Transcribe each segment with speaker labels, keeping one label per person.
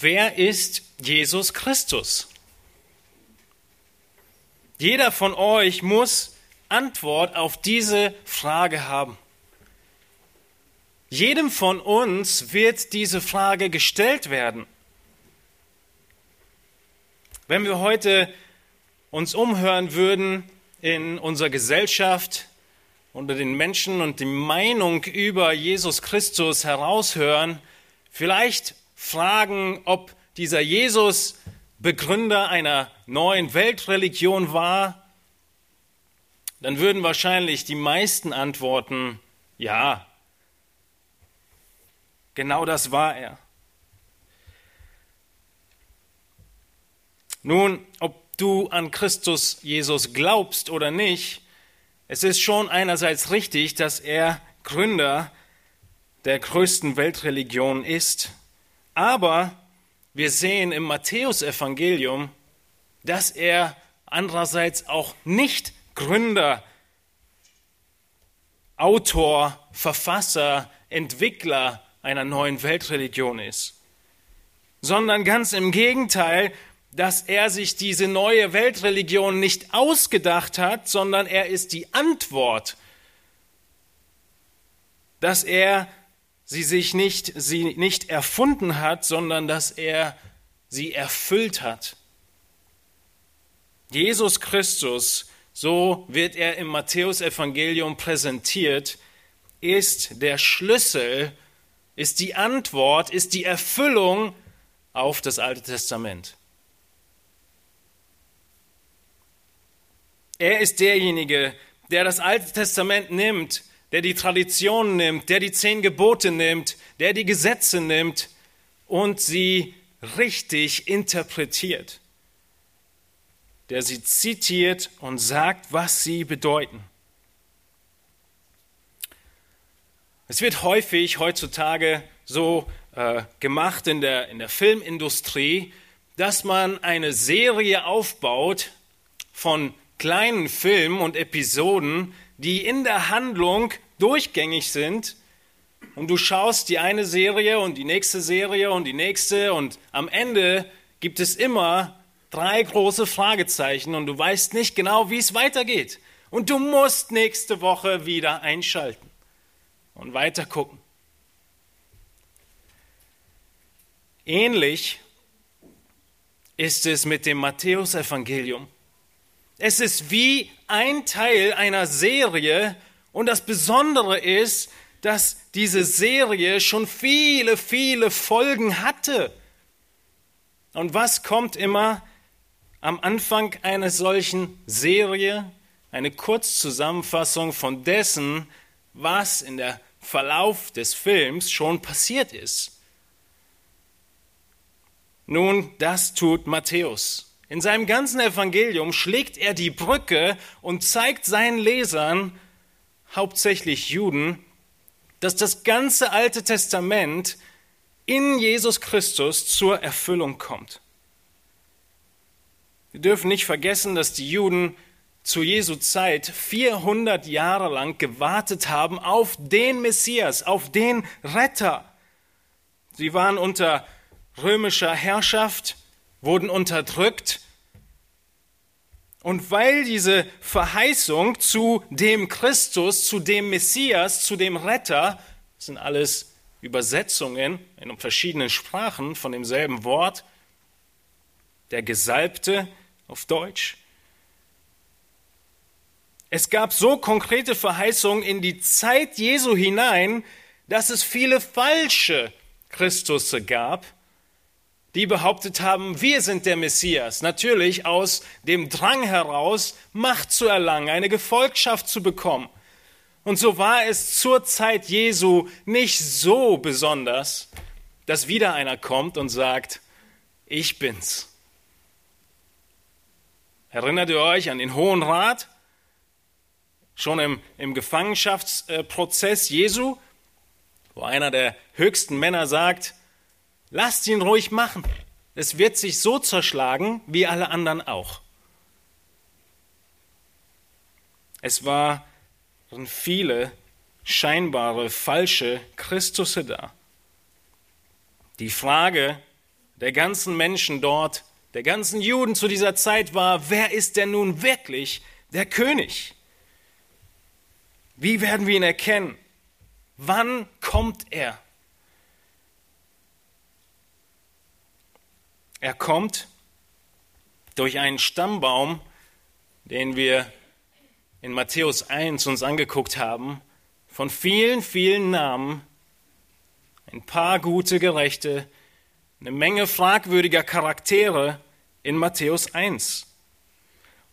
Speaker 1: wer ist Jesus Christus? Jeder von euch muss Antwort auf diese Frage haben. Jedem von uns wird diese Frage gestellt werden. Wenn wir heute uns umhören würden in unserer Gesellschaft, unter den Menschen und die Meinung über Jesus Christus heraushören, vielleicht fragen, ob dieser Jesus Begründer einer neuen Weltreligion war, dann würden wahrscheinlich die meisten antworten, ja, genau das war er. Nun, ob du an Christus Jesus glaubst oder nicht, es ist schon einerseits richtig, dass er Gründer der größten Weltreligion ist, aber wir sehen im Matthäusevangelium, dass er andererseits auch nicht Gründer, Autor, Verfasser, Entwickler einer neuen Weltreligion ist, sondern ganz im Gegenteil, dass er sich diese neue Weltreligion nicht ausgedacht hat, sondern er ist die Antwort, dass er sie sich nicht, sie nicht erfunden hat, sondern dass er sie erfüllt hat. Jesus Christus, so wird er im Matthäusevangelium präsentiert, ist der Schlüssel, ist die Antwort, ist die Erfüllung auf das Alte Testament. Er ist derjenige, der das Alte Testament nimmt der die Tradition nimmt, der die zehn Gebote nimmt, der die Gesetze nimmt und sie richtig interpretiert, der sie zitiert und sagt, was sie bedeuten. Es wird häufig heutzutage so äh, gemacht in der, in der Filmindustrie, dass man eine Serie aufbaut von kleinen Filmen und Episoden, die in der Handlung durchgängig sind. Und du schaust die eine Serie und die nächste Serie und die nächste und am Ende gibt es immer drei große Fragezeichen und du weißt nicht genau, wie es weitergeht. Und du musst nächste Woche wieder einschalten und weiter gucken. Ähnlich ist es mit dem Matthäusevangelium. Es ist wie ein Teil einer Serie und das Besondere ist, dass diese Serie schon viele, viele Folgen hatte. Und was kommt immer am Anfang einer solchen Serie? Eine Kurzzusammenfassung von dessen, was in der Verlauf des Films schon passiert ist. Nun, das tut Matthäus. In seinem ganzen Evangelium schlägt er die Brücke und zeigt seinen Lesern, hauptsächlich Juden, dass das ganze Alte Testament in Jesus Christus zur Erfüllung kommt. Wir dürfen nicht vergessen, dass die Juden zu Jesu Zeit 400 Jahre lang gewartet haben auf den Messias, auf den Retter. Sie waren unter römischer Herrschaft wurden unterdrückt. Und weil diese Verheißung zu dem Christus, zu dem Messias, zu dem Retter, das sind alles Übersetzungen in verschiedenen Sprachen von demselben Wort, der Gesalbte auf Deutsch. Es gab so konkrete Verheißungen in die Zeit Jesu hinein, dass es viele falsche Christusse gab, die behauptet haben, wir sind der Messias. Natürlich aus dem Drang heraus, Macht zu erlangen, eine Gefolgschaft zu bekommen. Und so war es zur Zeit Jesu nicht so besonders, dass wieder einer kommt und sagt, ich bin's. Erinnert ihr euch an den Hohen Rat? Schon im, im Gefangenschaftsprozess Jesu, wo einer der höchsten Männer sagt, Lasst ihn ruhig machen. Es wird sich so zerschlagen wie alle anderen auch. Es waren viele scheinbare falsche Christusse da. Die Frage der ganzen Menschen dort, der ganzen Juden zu dieser Zeit war, wer ist denn nun wirklich der König? Wie werden wir ihn erkennen? Wann kommt er? Er kommt durch einen Stammbaum, den wir in Matthäus 1 uns angeguckt haben, von vielen, vielen Namen, ein paar gute Gerechte, eine Menge fragwürdiger Charaktere in Matthäus 1.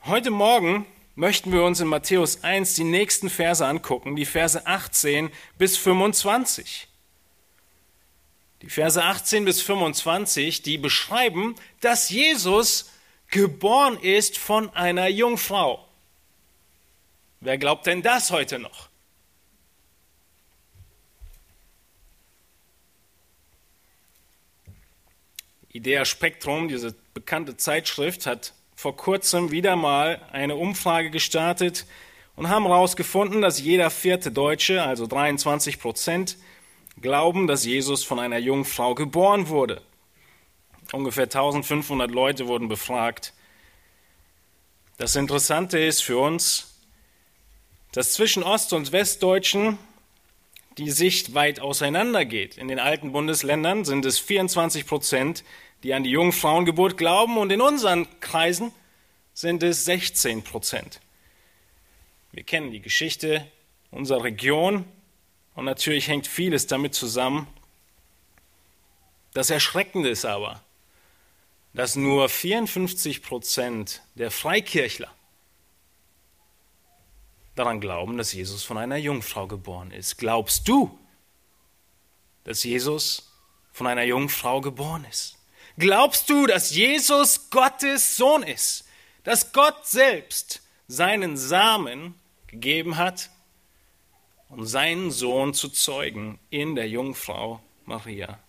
Speaker 1: Heute Morgen möchten wir uns in Matthäus 1 die nächsten Verse angucken, die Verse 18 bis 25. Die Verse 18 bis 25, die beschreiben, dass Jesus geboren ist von einer Jungfrau. Wer glaubt denn das heute noch? Idea Spektrum, diese bekannte Zeitschrift, hat vor kurzem wieder mal eine Umfrage gestartet und haben herausgefunden, dass jeder vierte Deutsche, also 23 Prozent, glauben, dass Jesus von einer Jungfrau geboren wurde. Ungefähr 1500 Leute wurden befragt. Das Interessante ist für uns, dass zwischen Ost- und Westdeutschen die Sicht weit auseinandergeht. In den alten Bundesländern sind es 24 Prozent, die an die Jungfrauengeburt glauben, und in unseren Kreisen sind es 16 Prozent. Wir kennen die Geschichte unserer Region und natürlich hängt vieles damit zusammen. Das Erschreckende ist aber, dass nur 54 Prozent der Freikirchler daran glauben, dass Jesus von einer Jungfrau geboren ist. Glaubst du, dass Jesus von einer Jungfrau geboren ist? Glaubst du, dass Jesus Gottes Sohn ist? Dass Gott selbst seinen Samen gegeben hat, um seinen Sohn zu zeugen in der Jungfrau Maria?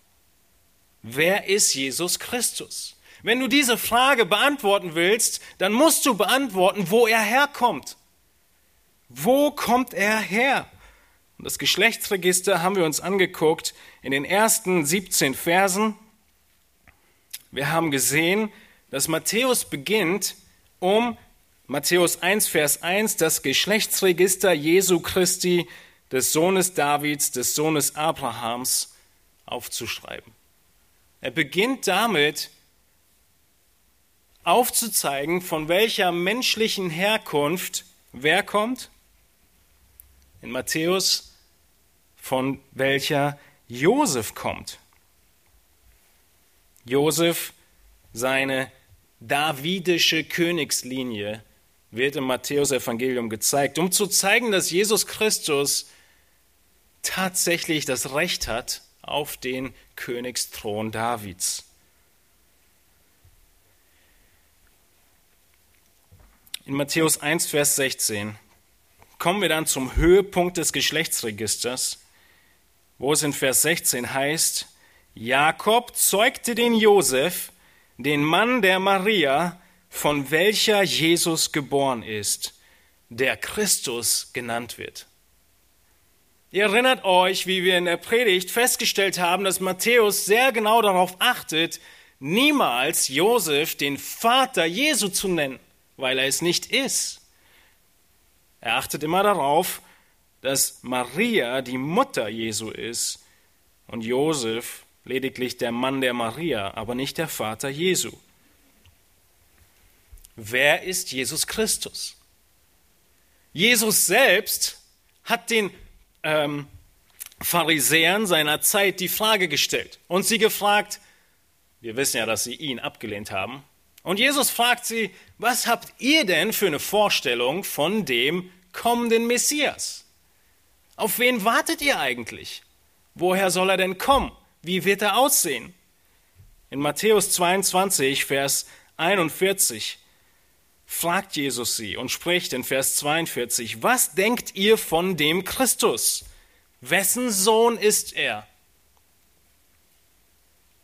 Speaker 1: Wer ist Jesus Christus? Wenn du diese Frage beantworten willst, dann musst du beantworten, wo er herkommt. Wo kommt er her? Und das Geschlechtsregister haben wir uns angeguckt in den ersten 17 Versen. Wir haben gesehen, dass Matthäus beginnt, um Matthäus 1, Vers 1, das Geschlechtsregister Jesu Christi, des Sohnes Davids, des Sohnes Abrahams, aufzuschreiben. Er beginnt damit, aufzuzeigen, von welcher menschlichen Herkunft wer kommt? In Matthäus, von welcher Josef kommt. Josef, seine davidische Königslinie, wird im Matthäus-Evangelium gezeigt, um zu zeigen, dass Jesus Christus tatsächlich das Recht hat auf den Königsthron Davids. In Matthäus 1, Vers 16 kommen wir dann zum Höhepunkt des Geschlechtsregisters, wo es in Vers 16 heißt, Jakob zeugte den Josef, den Mann der Maria, von welcher Jesus geboren ist, der Christus genannt wird. Ihr erinnert euch, wie wir in der Predigt festgestellt haben, dass Matthäus sehr genau darauf achtet, niemals Josef den Vater Jesu zu nennen, weil er es nicht ist. Er achtet immer darauf, dass Maria die Mutter Jesu ist und Josef lediglich der Mann der Maria, aber nicht der Vater Jesu. Wer ist Jesus Christus? Jesus selbst hat den ähm, Pharisäern seiner Zeit die Frage gestellt und sie gefragt, wir wissen ja, dass sie ihn abgelehnt haben, und Jesus fragt sie, was habt ihr denn für eine Vorstellung von dem kommenden Messias? Auf wen wartet ihr eigentlich? Woher soll er denn kommen? Wie wird er aussehen? In Matthäus 22, Vers 41 fragt Jesus sie und spricht in Vers 42, was denkt ihr von dem Christus? Wessen Sohn ist er?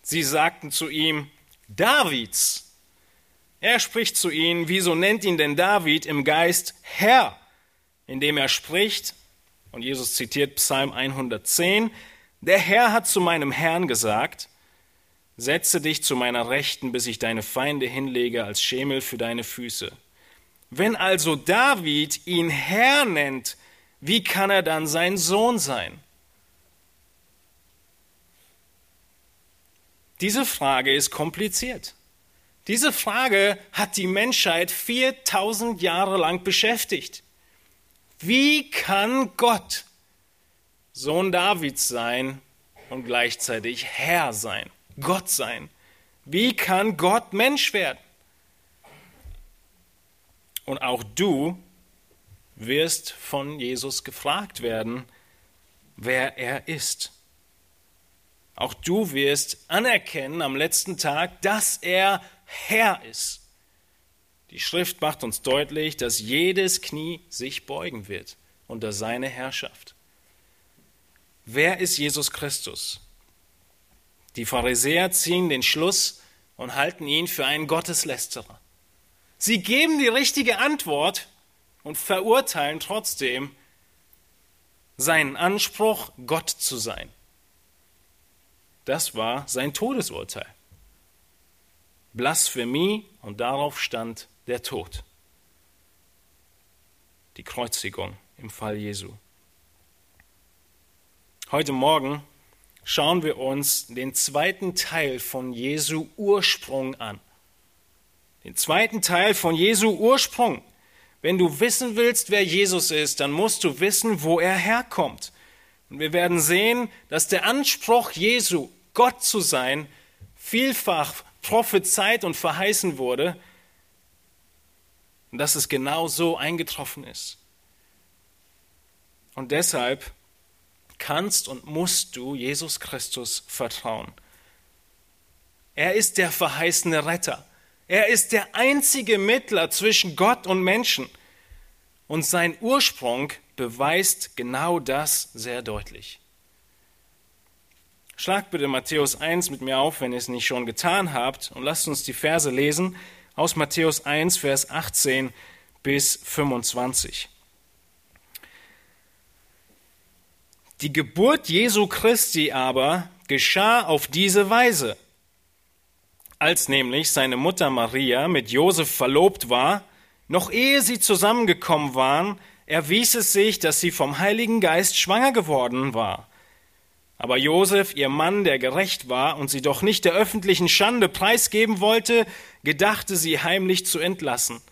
Speaker 1: Sie sagten zu ihm, Davids. Er spricht zu ihnen, wieso nennt ihn denn David im Geist Herr, indem er spricht, und Jesus zitiert Psalm 110, der Herr hat zu meinem Herrn gesagt, setze dich zu meiner Rechten, bis ich deine Feinde hinlege als Schemel für deine Füße. Wenn also David ihn Herr nennt, wie kann er dann sein Sohn sein? Diese Frage ist kompliziert. Diese Frage hat die Menschheit 4000 Jahre lang beschäftigt. Wie kann Gott Sohn Davids sein und gleichzeitig Herr sein, Gott sein? Wie kann Gott Mensch werden? Und auch du wirst von Jesus gefragt werden, wer er ist. Auch du wirst anerkennen am letzten Tag, dass er Herr ist. Die Schrift macht uns deutlich, dass jedes Knie sich beugen wird unter seine Herrschaft. Wer ist Jesus Christus? Die Pharisäer ziehen den Schluss und halten ihn für einen Gotteslästerer. Sie geben die richtige Antwort und verurteilen trotzdem seinen Anspruch, Gott zu sein. Das war sein Todesurteil. Blasphemie und darauf stand der Tod. Die Kreuzigung im Fall Jesu. Heute Morgen schauen wir uns den zweiten Teil von Jesu Ursprung an. Den zweiten Teil von Jesu Ursprung. Wenn du wissen willst, wer Jesus ist, dann musst du wissen, wo er herkommt. Und wir werden sehen, dass der Anspruch Jesu, Gott zu sein, vielfach prophezeit und verheißen wurde und dass es genau so eingetroffen ist. Und deshalb kannst und musst du Jesus Christus vertrauen. Er ist der verheißene Retter. Er ist der einzige Mittler zwischen Gott und Menschen. Und sein Ursprung beweist genau das sehr deutlich. Schlag bitte Matthäus 1 mit mir auf, wenn ihr es nicht schon getan habt, und lasst uns die Verse lesen aus Matthäus 1, Vers 18 bis 25. Die Geburt Jesu Christi aber geschah auf diese Weise. Als nämlich seine Mutter Maria mit Josef verlobt war, noch ehe sie zusammengekommen waren, erwies es sich, dass sie vom Heiligen Geist schwanger geworden war. Aber Josef, ihr Mann, der gerecht war und sie doch nicht der öffentlichen Schande preisgeben wollte, gedachte sie heimlich zu entlassen.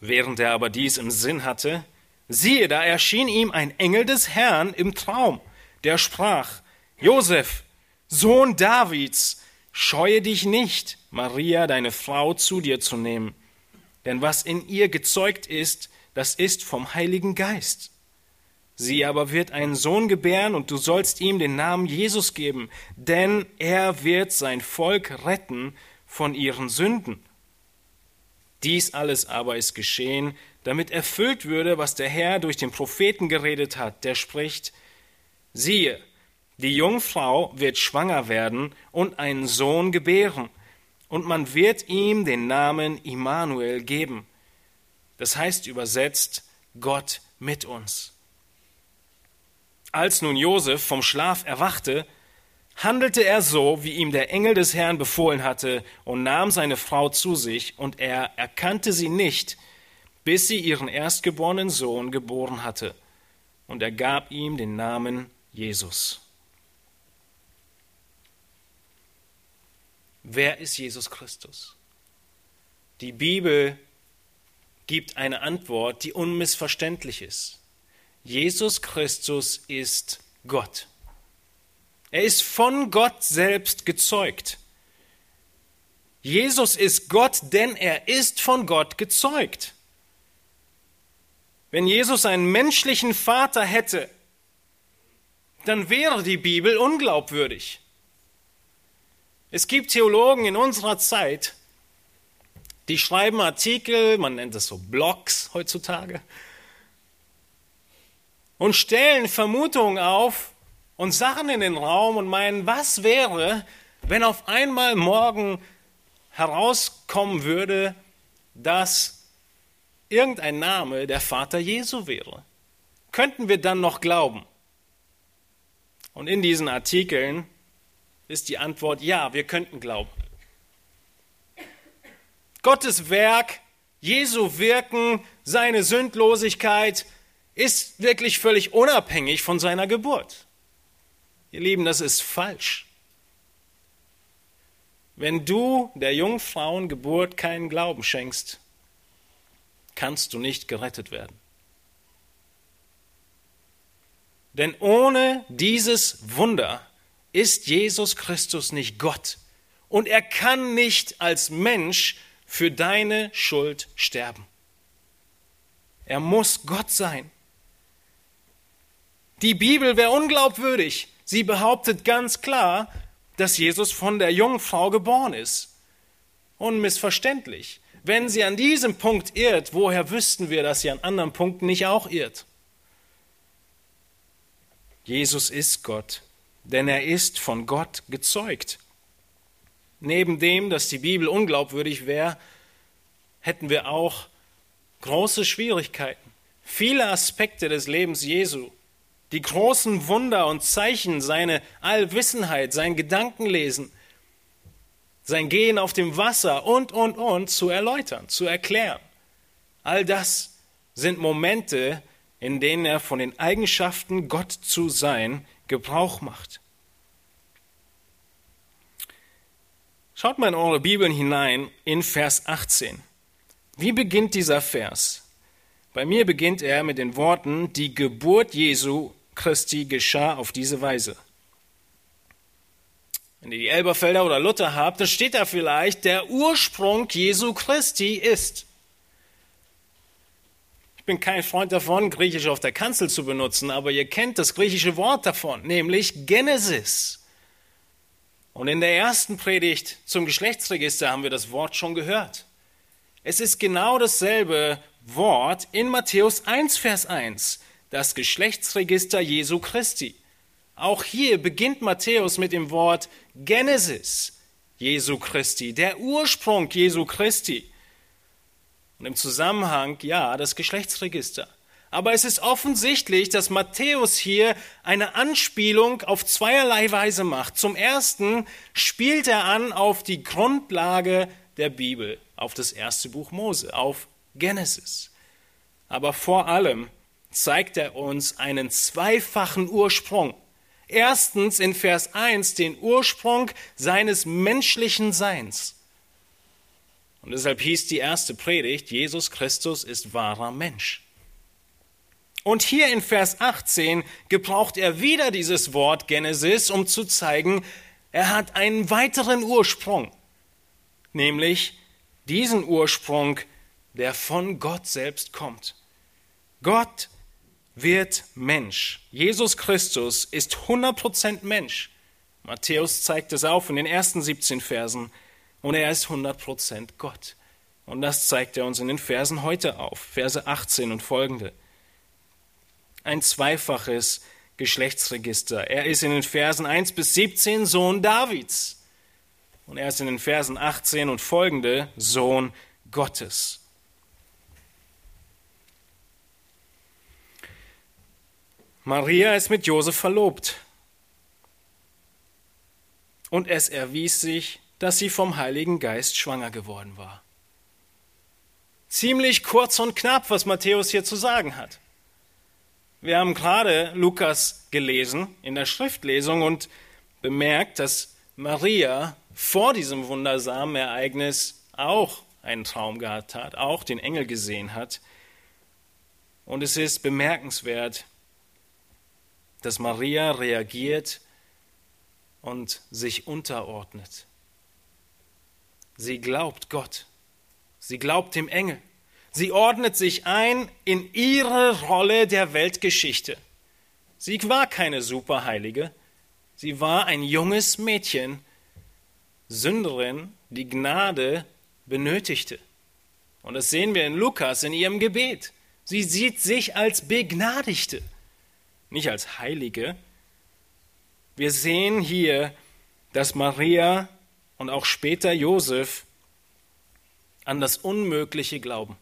Speaker 1: Während er aber dies im Sinn hatte, siehe, da erschien ihm ein Engel des Herrn im Traum, der sprach, Josef, Sohn Davids, scheue dich nicht, Maria, deine Frau, zu dir zu nehmen, denn was in ihr gezeugt ist, das ist vom Heiligen Geist. Sie aber wird einen Sohn gebären, und du sollst ihm den Namen Jesus geben, denn er wird sein Volk retten von ihren Sünden. Dies alles aber ist geschehen, damit erfüllt würde, was der Herr durch den Propheten geredet hat, der spricht, siehe, die Jungfrau wird schwanger werden und einen Sohn gebären, und man wird ihm den Namen Immanuel geben. Das heißt übersetzt, Gott mit uns. Als nun Josef vom Schlaf erwachte, handelte er so, wie ihm der Engel des Herrn befohlen hatte, und nahm seine Frau zu sich, und er erkannte sie nicht, bis sie ihren erstgeborenen Sohn geboren hatte. Und er gab ihm den Namen Jesus. Wer ist Jesus Christus? Die Bibel gibt eine Antwort, die unmissverständlich ist. Jesus Christus ist Gott. Er ist von Gott selbst gezeugt. Jesus ist Gott, denn er ist von Gott gezeugt. Wenn Jesus einen menschlichen Vater hätte, dann wäre die Bibel unglaubwürdig. Es gibt Theologen in unserer Zeit, die schreiben Artikel, man nennt es so Blogs heutzutage, und stellen Vermutungen auf und Sachen in den Raum und meinen, was wäre, wenn auf einmal morgen herauskommen würde, dass irgendein Name der Vater Jesu wäre. Könnten wir dann noch glauben? Und in diesen Artikeln ist die Antwort ja, wir könnten glauben. Gottes Werk, Jesu Wirken, seine Sündlosigkeit ist wirklich völlig unabhängig von seiner Geburt. Ihr Lieben, das ist falsch. Wenn du der Jungfrauengeburt keinen Glauben schenkst, kannst du nicht gerettet werden. Denn ohne dieses Wunder ist Jesus Christus nicht Gott und er kann nicht als Mensch für deine Schuld sterben. Er muss Gott sein. Die Bibel wäre unglaubwürdig. Sie behauptet ganz klar, dass Jesus von der Jungfrau geboren ist. Unmissverständlich. Wenn sie an diesem Punkt irrt, woher wüssten wir, dass sie an anderen Punkten nicht auch irrt? Jesus ist Gott, denn er ist von Gott gezeugt. Neben dem, dass die Bibel unglaubwürdig wäre, hätten wir auch große Schwierigkeiten. Viele Aspekte des Lebens Jesu, die großen Wunder und Zeichen, seine Allwissenheit, sein Gedankenlesen, sein Gehen auf dem Wasser und, und, und zu erläutern, zu erklären. All das sind Momente, in denen er von den Eigenschaften, Gott zu sein, Gebrauch macht. Schaut mal in eure Bibeln hinein in Vers 18. Wie beginnt dieser Vers? Bei mir beginnt er mit den Worten, die Geburt Jesu Christi geschah auf diese Weise. Wenn ihr die Elberfelder oder Luther habt, dann steht da vielleicht, der Ursprung Jesu Christi ist. Ich bin kein Freund davon, Griechisch auf der Kanzel zu benutzen, aber ihr kennt das griechische Wort davon, nämlich Genesis. Und in der ersten Predigt zum Geschlechtsregister haben wir das Wort schon gehört. Es ist genau dasselbe Wort in Matthäus 1, Vers 1, das Geschlechtsregister Jesu Christi. Auch hier beginnt Matthäus mit dem Wort Genesis Jesu Christi, der Ursprung Jesu Christi. Und im Zusammenhang, ja, das Geschlechtsregister. Aber es ist offensichtlich, dass Matthäus hier eine Anspielung auf zweierlei Weise macht. Zum ersten spielt er an auf die Grundlage der Bibel, auf das erste Buch Mose, auf Genesis. Aber vor allem zeigt er uns einen zweifachen Ursprung. Erstens in Vers 1 den Ursprung seines menschlichen Seins. Und deshalb hieß die erste Predigt, Jesus Christus ist wahrer Mensch. Und hier in Vers 18 gebraucht er wieder dieses Wort Genesis, um zu zeigen, er hat einen weiteren Ursprung, nämlich diesen Ursprung, der von Gott selbst kommt. Gott wird Mensch. Jesus Christus ist 100% Mensch. Matthäus zeigt es auf in den ersten 17 Versen und er ist 100% Gott. Und das zeigt er uns in den Versen heute auf, Verse 18 und folgende. Ein zweifaches Geschlechtsregister. Er ist in den Versen 1 bis 17 Sohn Davids. Und er ist in den Versen 18 und folgende Sohn Gottes. Maria ist mit Josef verlobt. Und es erwies sich, dass sie vom Heiligen Geist schwanger geworden war. Ziemlich kurz und knapp, was Matthäus hier zu sagen hat. Wir haben gerade Lukas gelesen in der Schriftlesung und bemerkt, dass Maria vor diesem wundersamen Ereignis auch einen Traum gehabt hat, auch den Engel gesehen hat. Und es ist bemerkenswert, dass Maria reagiert und sich unterordnet. Sie glaubt Gott. Sie glaubt dem Engel. Sie ordnet sich ein in ihre Rolle der Weltgeschichte. Sie war keine Superheilige. Sie war ein junges Mädchen, Sünderin, die Gnade benötigte. Und das sehen wir in Lukas in ihrem Gebet. Sie sieht sich als Begnadigte, nicht als Heilige. Wir sehen hier, dass Maria und auch später Josef an das Unmögliche glauben.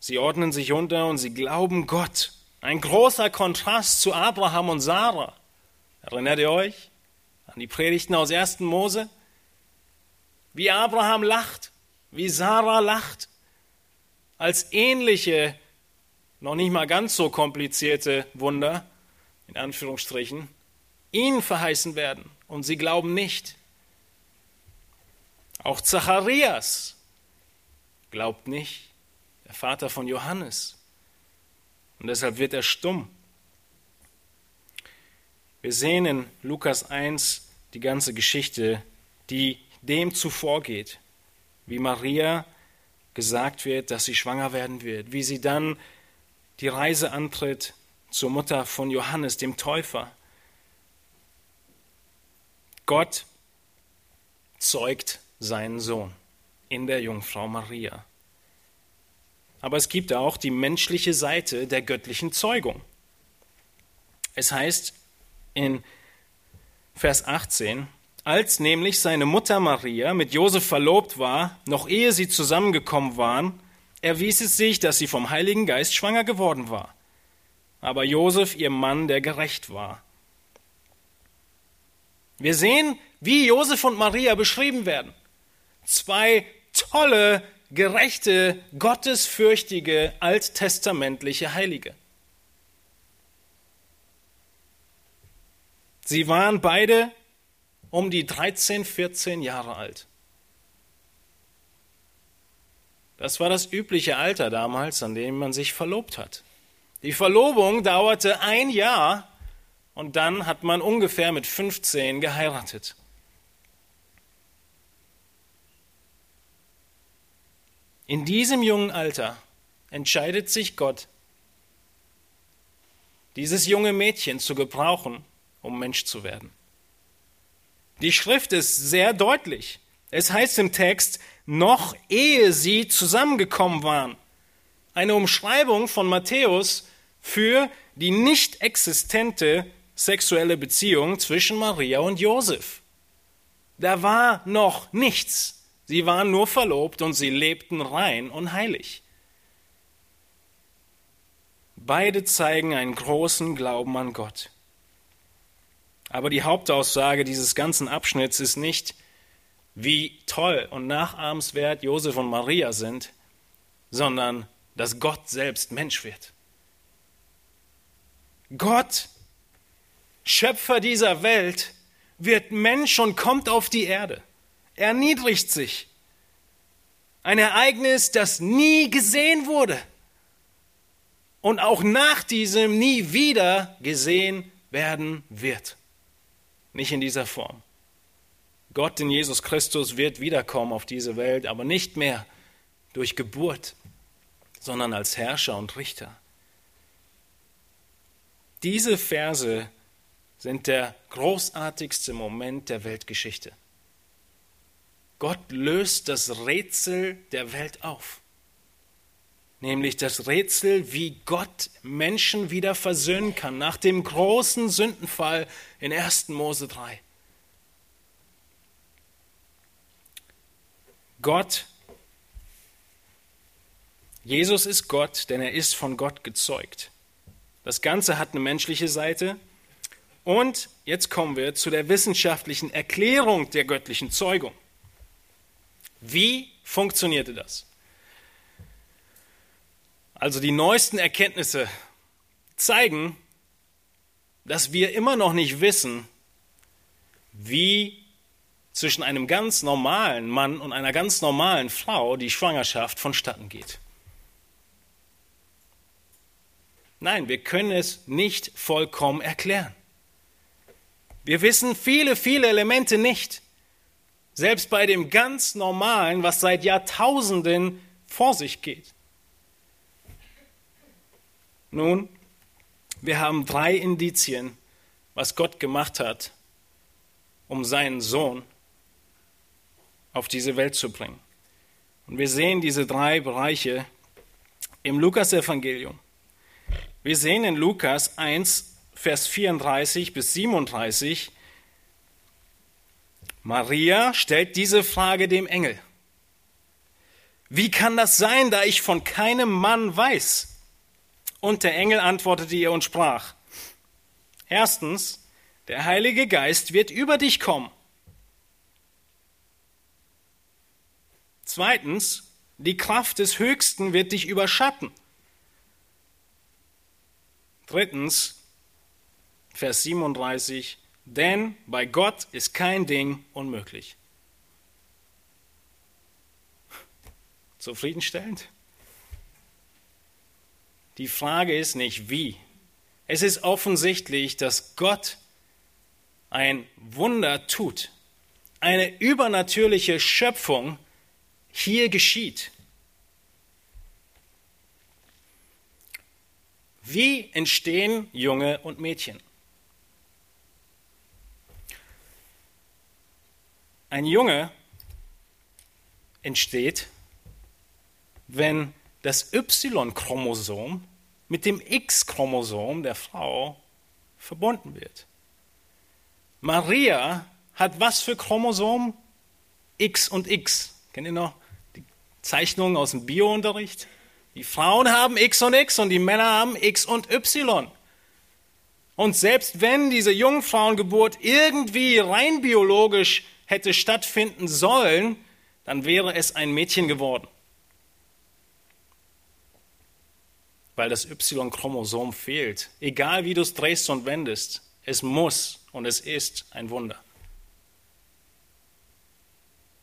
Speaker 1: Sie ordnen sich unter und sie glauben Gott. Ein großer Kontrast zu Abraham und Sarah. Erinnert ihr euch an die Predigten aus 1. Mose? Wie Abraham lacht, wie Sarah lacht, als ähnliche, noch nicht mal ganz so komplizierte Wunder, in Anführungsstrichen, ihnen verheißen werden und sie glauben nicht. Auch Zacharias glaubt nicht, der Vater von Johannes. Und deshalb wird er stumm. Wir sehen in Lukas 1 die ganze Geschichte, die dem zuvorgeht, wie Maria gesagt wird, dass sie schwanger werden wird, wie sie dann die Reise antritt zur Mutter von Johannes, dem Täufer. Gott zeugt seinen Sohn in der Jungfrau Maria. Aber es gibt auch die menschliche Seite der göttlichen Zeugung. Es heißt in Vers 18, als nämlich seine Mutter Maria mit Josef verlobt war, noch ehe sie zusammengekommen waren, erwies es sich, dass sie vom Heiligen Geist schwanger geworden war. Aber Josef, ihr Mann, der gerecht war. Wir sehen, wie Josef und Maria beschrieben werden. Zwei tolle, gerechte, gottesfürchtige, alttestamentliche Heilige. Sie waren beide um die 13, 14 Jahre alt. Das war das übliche Alter damals, an dem man sich verlobt hat. Die Verlobung dauerte ein Jahr und dann hat man ungefähr mit 15 geheiratet. In diesem jungen Alter entscheidet sich Gott, dieses junge Mädchen zu gebrauchen, um Mensch zu werden. Die Schrift ist sehr deutlich. Es heißt im Text, noch ehe sie zusammengekommen waren. Eine Umschreibung von Matthäus für die nicht existente sexuelle Beziehung zwischen Maria und Josef. Da war noch nichts. Sie waren nur verlobt und sie lebten rein und heilig. Beide zeigen einen großen Glauben an Gott. Aber die Hauptaussage dieses ganzen Abschnitts ist nicht, wie toll und nachahmenswert Josef und Maria sind, sondern dass Gott selbst Mensch wird. Gott, Schöpfer dieser Welt, wird Mensch und kommt auf die Erde. Er erniedrigt sich. Ein Ereignis, das nie gesehen wurde und auch nach diesem nie wieder gesehen werden wird. Nicht in dieser Form. Gott in Jesus Christus wird wiederkommen auf diese Welt, aber nicht mehr durch Geburt, sondern als Herrscher und Richter. Diese Verse sind der großartigste Moment der Weltgeschichte. Gott löst das Rätsel der Welt auf, nämlich das Rätsel, wie Gott Menschen wieder versöhnen kann nach dem großen Sündenfall in 1. Mose 3. Gott, Jesus ist Gott, denn er ist von Gott gezeugt. Das Ganze hat eine menschliche Seite. Und jetzt kommen wir zu der wissenschaftlichen Erklärung der göttlichen Zeugung. Wie funktionierte das? Also die neuesten Erkenntnisse zeigen, dass wir immer noch nicht wissen, wie zwischen einem ganz normalen Mann und einer ganz normalen Frau die Schwangerschaft vonstatten geht. Nein, wir können es nicht vollkommen erklären. Wir wissen viele, viele Elemente nicht. Selbst bei dem ganz Normalen, was seit Jahrtausenden vor sich geht. Nun, wir haben drei Indizien, was Gott gemacht hat, um seinen Sohn auf diese Welt zu bringen. Und wir sehen diese drei Bereiche im Lukas-Evangelium. Wir sehen in Lukas 1, Vers 34 bis 37, Maria stellt diese Frage dem Engel. Wie kann das sein, da ich von keinem Mann weiß? Und der Engel antwortete ihr und sprach, erstens, der Heilige Geist wird über dich kommen. Zweitens, die Kraft des Höchsten wird dich überschatten. Drittens, Vers 37, denn bei Gott ist kein Ding unmöglich. Zufriedenstellend? Die Frage ist nicht wie. Es ist offensichtlich, dass Gott ein Wunder tut. Eine übernatürliche Schöpfung hier geschieht. Wie entstehen Junge und Mädchen? Ein Junge entsteht, wenn das Y-Chromosom mit dem X-Chromosom der Frau verbunden wird. Maria hat was für Chromosom? X und X. Kennt ihr noch Zeichnungen aus dem Biounterricht? Die Frauen haben X und X und die Männer haben X und Y. Und selbst wenn diese Jungfrauengeburt irgendwie rein biologisch hätte stattfinden sollen, dann wäre es ein Mädchen geworden. Weil das Y-Chromosom fehlt. Egal wie du es drehst und wendest, es muss und es ist ein Wunder.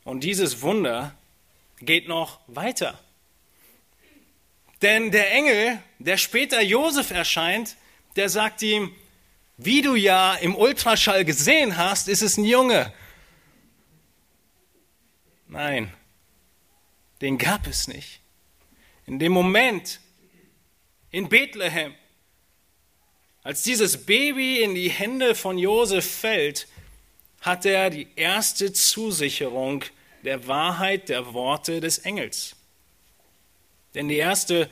Speaker 1: Und dieses Wunder geht noch weiter. Denn der Engel, der später Josef erscheint, der sagt ihm, wie du ja im Ultraschall gesehen hast, ist es ein Junge. Nein, den gab es nicht. In dem Moment in Bethlehem, als dieses Baby in die Hände von Josef fällt, hat er die erste Zusicherung der Wahrheit der Worte des Engels. Denn erste,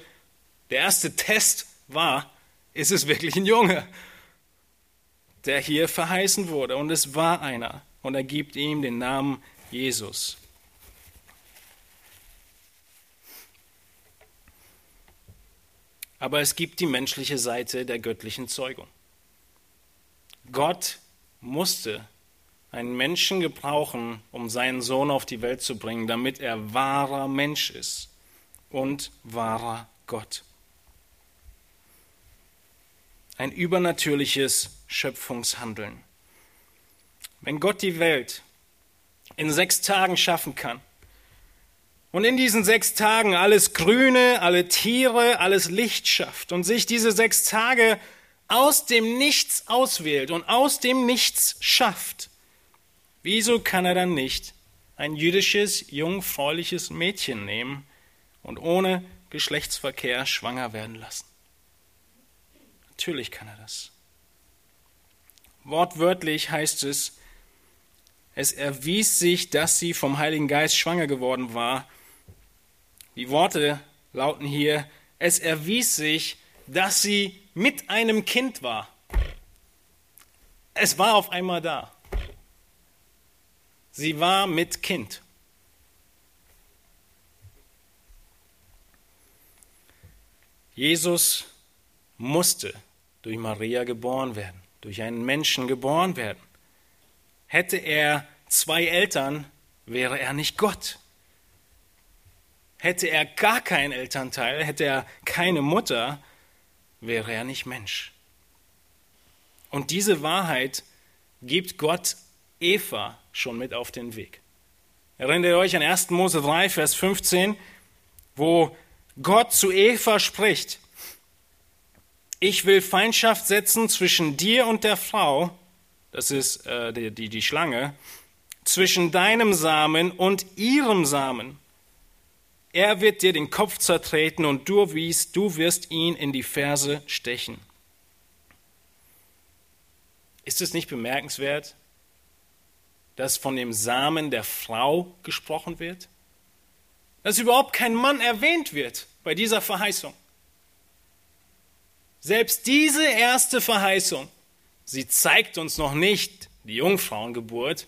Speaker 1: der erste Test war, ist es wirklich ein Junge, der hier verheißen wurde. Und es war einer. Und er gibt ihm den Namen Jesus. Aber es gibt die menschliche Seite der göttlichen Zeugung. Gott musste einen Menschen gebrauchen, um seinen Sohn auf die Welt zu bringen, damit er wahrer Mensch ist und wahrer Gott. Ein übernatürliches Schöpfungshandeln. Wenn Gott die Welt in sechs Tagen schaffen kann, und in diesen sechs Tagen alles Grüne, alle Tiere, alles Licht schafft und sich diese sechs Tage aus dem Nichts auswählt und aus dem Nichts schafft, wieso kann er dann nicht ein jüdisches, jungfräuliches Mädchen nehmen und ohne Geschlechtsverkehr schwanger werden lassen? Natürlich kann er das. Wortwörtlich heißt es, es erwies sich, dass sie vom Heiligen Geist schwanger geworden war, die Worte lauten hier, es erwies sich, dass sie mit einem Kind war. Es war auf einmal da. Sie war mit Kind. Jesus musste durch Maria geboren werden, durch einen Menschen geboren werden. Hätte er zwei Eltern, wäre er nicht Gott. Hätte er gar keinen Elternteil, hätte er keine Mutter, wäre er nicht Mensch. Und diese Wahrheit gibt Gott Eva schon mit auf den Weg. Erinnert ihr euch an 1. Mose 3, Vers 15, wo Gott zu Eva spricht, ich will Feindschaft setzen zwischen dir und der Frau, das ist äh, die, die, die Schlange, zwischen deinem Samen und ihrem Samen. Er wird dir den Kopf zertreten und du wirst, du wirst ihn in die Ferse stechen. Ist es nicht bemerkenswert, dass von dem Samen der Frau gesprochen wird? Dass überhaupt kein Mann erwähnt wird bei dieser Verheißung. Selbst diese erste Verheißung, sie zeigt uns noch nicht die Jungfrauengeburt,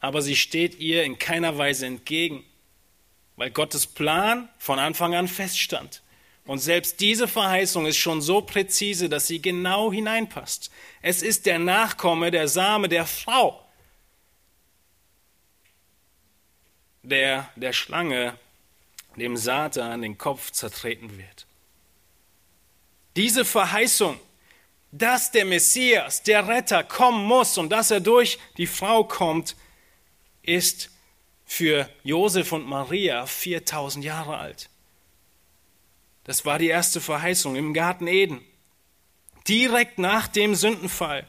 Speaker 1: aber sie steht ihr in keiner Weise entgegen weil Gottes Plan von Anfang an feststand. Und selbst diese Verheißung ist schon so präzise, dass sie genau hineinpasst. Es ist der Nachkomme, der Same der Frau, der der Schlange, dem Satan, den Kopf zertreten wird. Diese Verheißung, dass der Messias, der Retter, kommen muss und dass er durch die Frau kommt, ist für Josef und Maria 4000 Jahre alt. Das war die erste Verheißung im Garten Eden. Direkt nach dem Sündenfall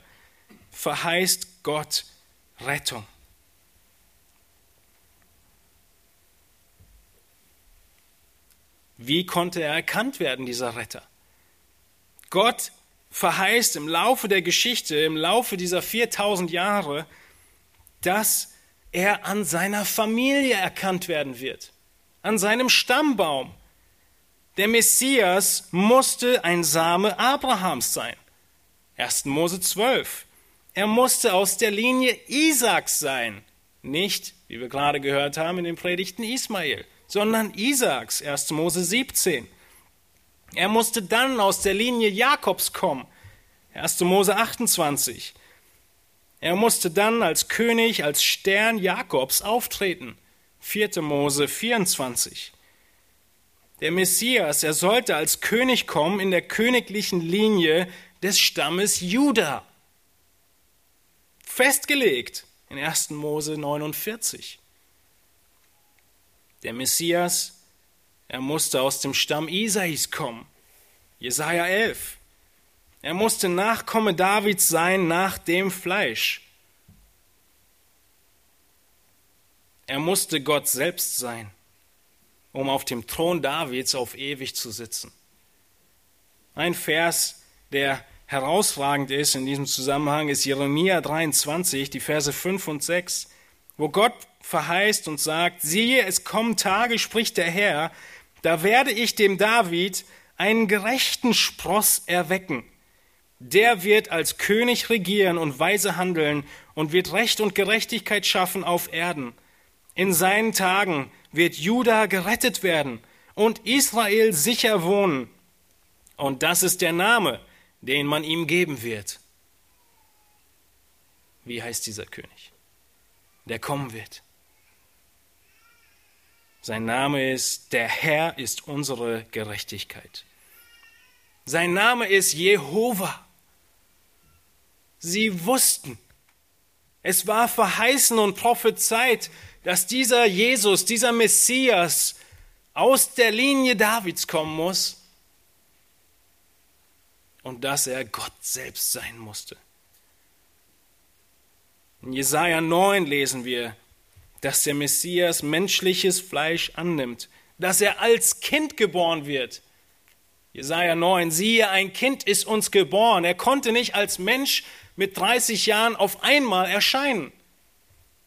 Speaker 1: verheißt Gott Rettung. Wie konnte er erkannt werden, dieser Retter? Gott verheißt im Laufe der Geschichte, im Laufe dieser 4000 Jahre, dass er an seiner Familie erkannt werden wird, an seinem Stammbaum. Der Messias musste ein Same Abrahams sein. 1. Mose 12. Er musste aus der Linie Isaaks sein. Nicht, wie wir gerade gehört haben in den Predigten Ismael, sondern Isaaks. 1. Mose 17. Er musste dann aus der Linie Jakobs kommen. 1. Mose 28. Er musste dann als König, als Stern Jakobs auftreten. 4. Mose 24. Der Messias, er sollte als König kommen in der königlichen Linie des Stammes Juda. Festgelegt in 1. Mose 49. Der Messias, er musste aus dem Stamm Isais kommen. Jesaja 11. Er musste Nachkomme Davids sein nach dem Fleisch. Er musste Gott selbst sein um auf dem Thron Davids auf ewig zu sitzen. Ein Vers, der herausragend ist in diesem Zusammenhang, ist Jeremia 23, die Verse 5 und 6, wo Gott verheißt und sagt, siehe, es kommen Tage, spricht der Herr, da werde ich dem David einen gerechten Spross erwecken. Der wird als König regieren und weise handeln und wird Recht und Gerechtigkeit schaffen auf Erden. In seinen Tagen wird Juda gerettet werden und Israel sicher wohnen. Und das ist der Name, den man ihm geben wird. Wie heißt dieser König, der kommen wird? Sein Name ist, der Herr ist unsere Gerechtigkeit. Sein Name ist Jehova. Sie wussten, es war verheißen und prophezeit, dass dieser Jesus, dieser Messias aus der Linie Davids kommen muss und dass er Gott selbst sein musste. In Jesaja 9 lesen wir, dass der Messias menschliches Fleisch annimmt, dass er als Kind geboren wird. Jesaja 9, siehe, ein Kind ist uns geboren. Er konnte nicht als Mensch mit 30 Jahren auf einmal erscheinen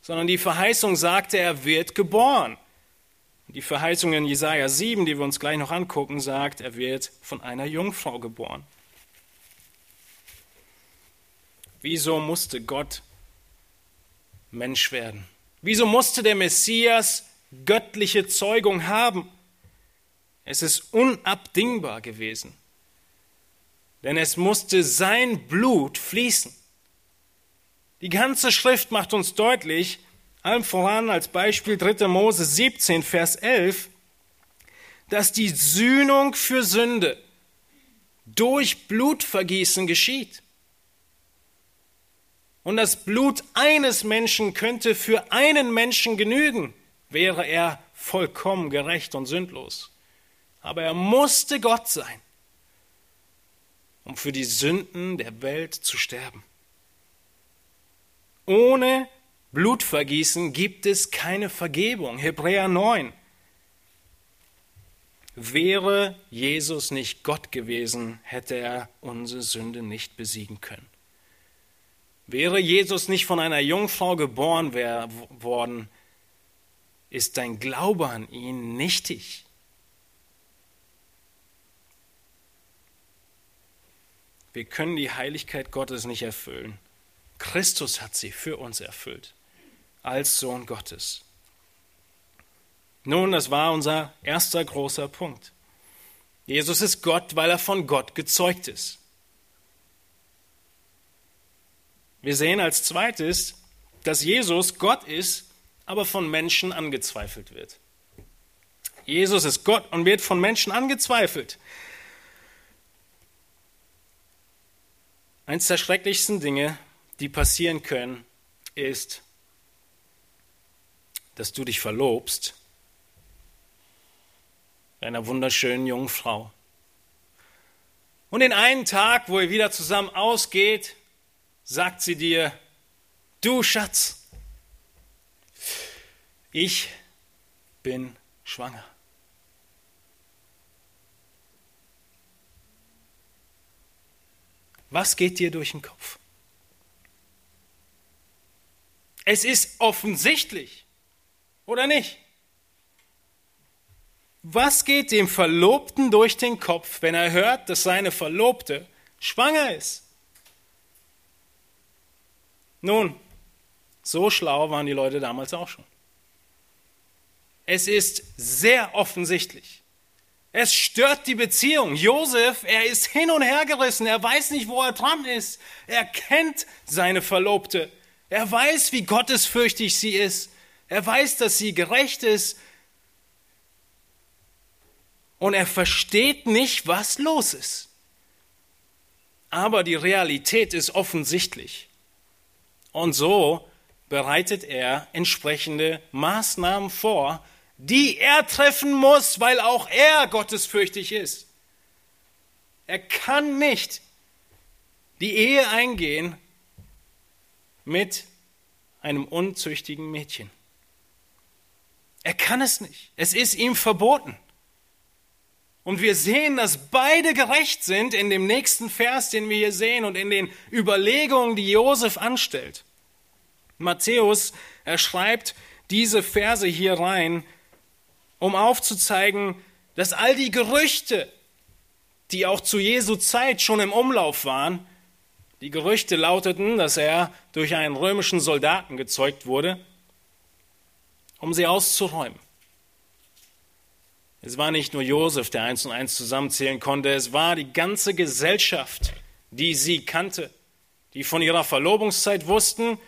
Speaker 1: sondern die Verheißung sagte, er wird geboren. Die Verheißung in Jesaja 7, die wir uns gleich noch angucken, sagt, er wird von einer Jungfrau geboren. Wieso musste Gott Mensch werden? Wieso musste der Messias göttliche Zeugung haben? Es ist unabdingbar gewesen, denn es musste sein Blut fließen. Die ganze Schrift macht uns deutlich, allem voran als Beispiel 3. Mose 17, Vers 11, dass die Sühnung für Sünde durch Blutvergießen geschieht. Und das Blut eines Menschen könnte für einen Menschen genügen, wäre er vollkommen gerecht und sündlos. Aber er musste Gott sein, um für die Sünden der Welt zu sterben. Ohne Blutvergießen gibt es keine Vergebung. Hebräer 9. Wäre Jesus nicht Gott gewesen, hätte er unsere Sünde nicht besiegen können. Wäre Jesus nicht von einer Jungfrau geboren worden, ist dein Glaube an ihn nichtig. Wir können die Heiligkeit Gottes nicht erfüllen. Christus hat sie für uns erfüllt, als Sohn Gottes. Nun, das war unser erster großer Punkt. Jesus ist Gott, weil er von Gott gezeugt ist. Wir sehen als zweites, dass Jesus Gott ist, aber von Menschen angezweifelt wird. Jesus ist Gott und wird von Menschen angezweifelt. Eins der schrecklichsten Dinge, die passieren können, ist, dass du dich verlobst mit einer wunderschönen jungen Frau. Und den einen Tag, wo ihr wieder zusammen ausgeht, sagt sie dir, du Schatz, ich bin schwanger. Was geht dir durch den Kopf? Es ist offensichtlich, oder nicht? Was geht dem Verlobten durch den Kopf, wenn er hört, dass seine Verlobte schwanger ist? Nun, so schlau waren die Leute damals auch schon. Es ist sehr offensichtlich. Es stört die Beziehung. Josef, er ist hin und her gerissen. Er weiß nicht, wo er dran ist. Er kennt seine Verlobte. Er weiß, wie gottesfürchtig sie ist. Er weiß, dass sie gerecht ist. Und er versteht nicht, was los ist. Aber die Realität ist offensichtlich. Und so bereitet er entsprechende Maßnahmen vor, die er treffen muss, weil auch er gottesfürchtig ist. Er kann nicht die Ehe eingehen mit einem unzüchtigen Mädchen. Er kann es nicht. Es ist ihm verboten. Und wir sehen, dass beide gerecht sind in dem nächsten Vers, den wir hier sehen und in den Überlegungen, die Josef anstellt. Matthäus, er schreibt diese Verse hier rein, um aufzuzeigen, dass all die Gerüchte, die auch zu Jesu Zeit schon im Umlauf waren, die Gerüchte lauteten, dass er durch einen römischen Soldaten gezeugt wurde, um sie auszuräumen. Es war nicht nur Josef, der eins und eins zusammenzählen konnte, es war die ganze Gesellschaft, die sie kannte, die von ihrer Verlobungszeit wussten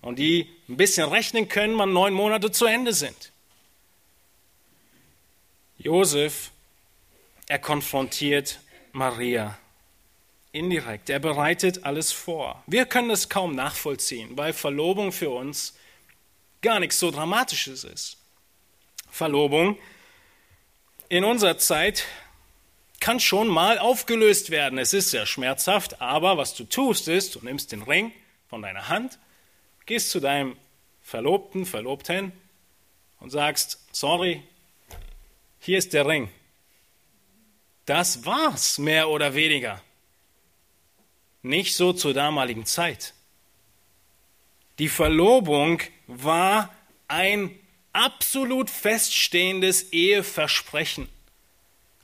Speaker 1: und die ein bisschen rechnen können, wann neun Monate zu Ende sind. Josef, er konfrontiert Maria indirekt. Er bereitet alles vor. Wir können es kaum nachvollziehen, weil Verlobung für uns gar nichts so Dramatisches ist. Verlobung in unserer Zeit kann schon mal aufgelöst werden. Es ist sehr schmerzhaft, aber was du tust ist, du nimmst den Ring von deiner Hand, gehst zu deinem Verlobten, Verlobten und sagst, sorry, hier ist der Ring. Das war's, mehr oder weniger. Nicht so zur damaligen Zeit. Die Verlobung war ein absolut feststehendes Eheversprechen.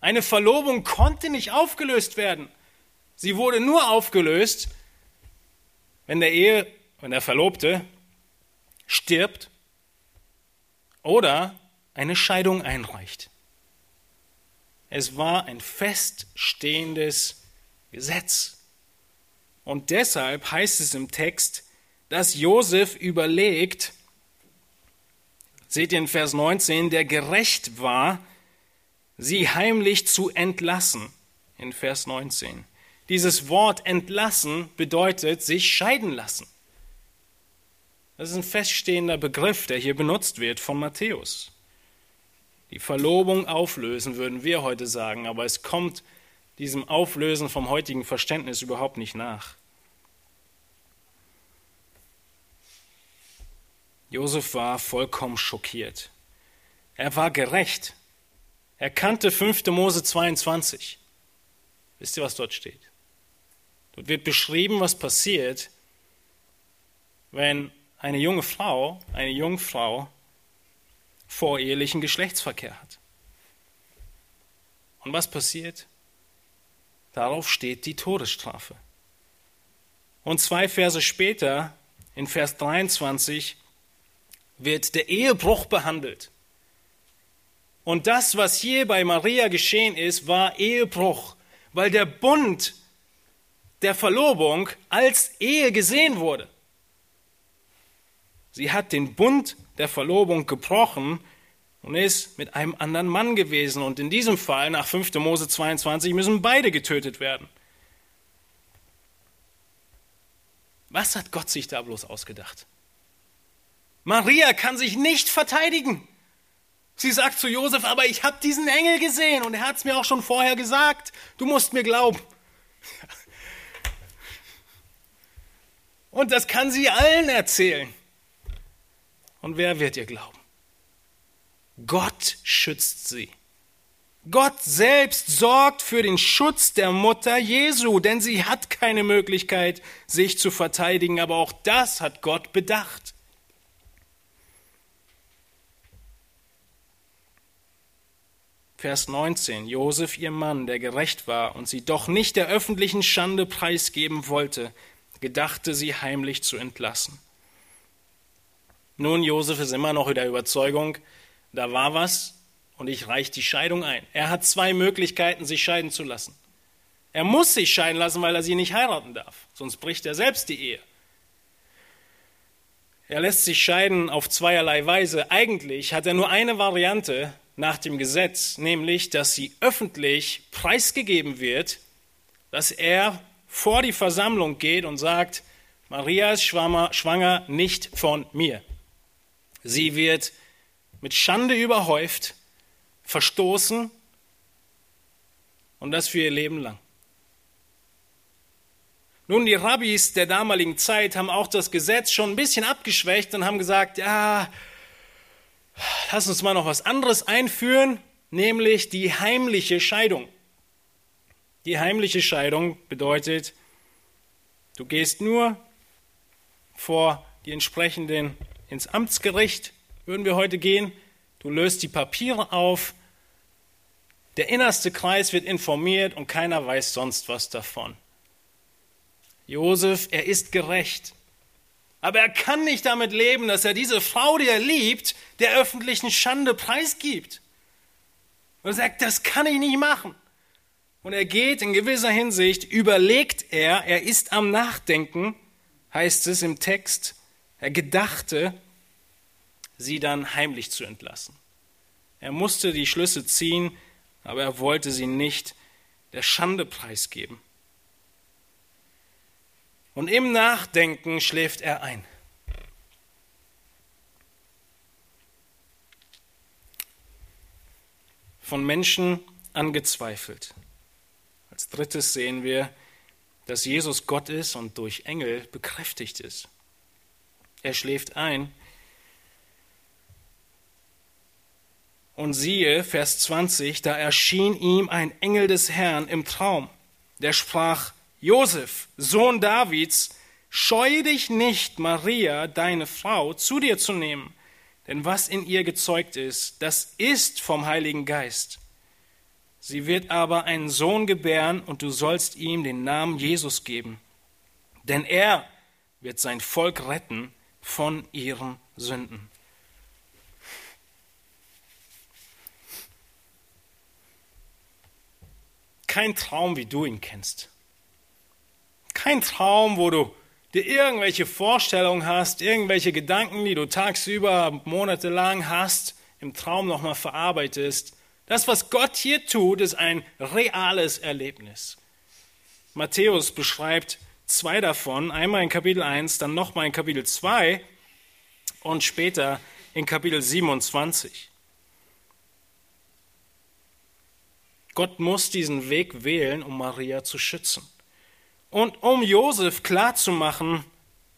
Speaker 1: Eine Verlobung konnte nicht aufgelöst werden. Sie wurde nur aufgelöst, wenn der Ehe, wenn der Verlobte stirbt oder eine Scheidung einreicht. Es war ein feststehendes Gesetz. Und deshalb heißt es im Text, dass Josef überlegt, seht ihr in Vers 19, der gerecht war, sie heimlich zu entlassen. In Vers 19. Dieses Wort entlassen bedeutet sich scheiden lassen. Das ist ein feststehender Begriff, der hier benutzt wird von Matthäus die Verlobung auflösen, würden wir heute sagen, aber es kommt diesem Auflösen vom heutigen Verständnis überhaupt nicht nach. Josef war vollkommen schockiert. Er war gerecht. Er kannte 5. Mose 22. Wisst ihr, was dort steht? Dort wird beschrieben, was passiert, wenn eine junge Frau, eine Jungfrau vorehelichen Geschlechtsverkehr hat. Und was passiert? Darauf steht die Todesstrafe. Und zwei Verse später, in Vers 23, wird der Ehebruch behandelt. Und das, was hier bei Maria geschehen ist, war Ehebruch, weil der Bund der Verlobung als Ehe gesehen wurde. Sie hat den Bund der Verlobung gebrochen und ist mit einem anderen Mann gewesen. Und in diesem Fall, nach 5. Mose 22, müssen beide getötet werden. Was hat Gott sich da bloß ausgedacht? Maria kann sich nicht verteidigen. Sie sagt zu Josef, aber ich habe diesen Engel gesehen und er hat es mir auch schon vorher gesagt. Du musst mir glauben. Und das kann sie allen erzählen. Und wer wird ihr glauben? Gott schützt sie. Gott selbst sorgt für den Schutz der Mutter Jesu, denn sie hat keine Möglichkeit, sich zu verteidigen, aber auch das hat Gott bedacht. Vers 19. Josef, ihr Mann, der gerecht war und sie doch nicht der öffentlichen Schande preisgeben wollte, gedachte sie heimlich zu entlassen. Nun, Josef ist immer noch in der Überzeugung, da war was und ich reiche die Scheidung ein. Er hat zwei Möglichkeiten, sich scheiden zu lassen. Er muss sich scheiden lassen, weil er sie nicht heiraten darf, sonst bricht er selbst die Ehe. Er lässt sich scheiden auf zweierlei Weise. Eigentlich hat er nur eine Variante nach dem Gesetz, nämlich, dass sie öffentlich preisgegeben wird, dass er vor die Versammlung geht und sagt, Maria ist schwanger, nicht von mir. Sie wird mit Schande überhäuft, verstoßen und das für ihr Leben lang. Nun, die Rabbis der damaligen Zeit haben auch das Gesetz schon ein bisschen abgeschwächt und haben gesagt, ja, lass uns mal noch was anderes einführen, nämlich die heimliche Scheidung. Die heimliche Scheidung bedeutet, du gehst nur vor die entsprechenden ins Amtsgericht, würden wir heute gehen, du löst die Papiere auf, der innerste Kreis wird informiert und keiner weiß sonst was davon. Josef, er ist gerecht. Aber er kann nicht damit leben, dass er diese Frau, die er liebt, der öffentlichen Schande preisgibt. Und er sagt, das kann ich nicht machen. Und er geht in gewisser Hinsicht, überlegt er, er ist am Nachdenken, heißt es im Text, er gedachte, sie dann heimlich zu entlassen. Er musste die Schlüsse ziehen, aber er wollte sie nicht der Schande preisgeben. Und im Nachdenken schläft er ein. Von Menschen angezweifelt. Als drittes sehen wir, dass Jesus Gott ist und durch Engel bekräftigt ist. Er schläft ein. Und siehe, Vers 20, da erschien ihm ein Engel des Herrn im Traum, der sprach, Josef, Sohn Davids, scheue dich nicht, Maria, deine Frau, zu dir zu nehmen, denn was in ihr gezeugt ist, das ist vom Heiligen Geist. Sie wird aber einen Sohn gebären und du sollst ihm den Namen Jesus geben. Denn er wird sein Volk retten von ihren Sünden. Kein Traum, wie du ihn kennst. Kein Traum, wo du dir irgendwelche Vorstellungen hast, irgendwelche Gedanken, die du tagsüber, monatelang hast, im Traum nochmal verarbeitest das, was Gott hier tut, ist ein reales Erlebnis. Matthäus beschreibt zwei davon, einmal in Kapitel 1, dann nochmal in Kapitel 2 und später in Kapitel 27. Gott muss diesen Weg wählen, um Maria zu schützen. Und um Josef klarzumachen,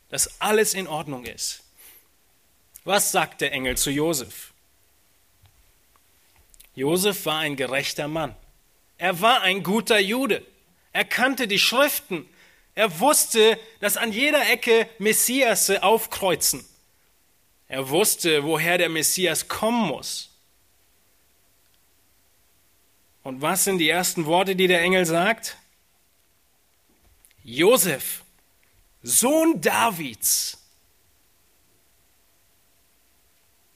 Speaker 1: dass alles in Ordnung ist. Was sagt der Engel zu Josef? Josef war ein gerechter Mann. Er war ein guter Jude. Er kannte die Schriften. Er wusste, dass an jeder Ecke Messiasse aufkreuzen. Er wusste, woher der Messias kommen muss. Und was sind die ersten Worte, die der Engel sagt? Josef, Sohn Davids.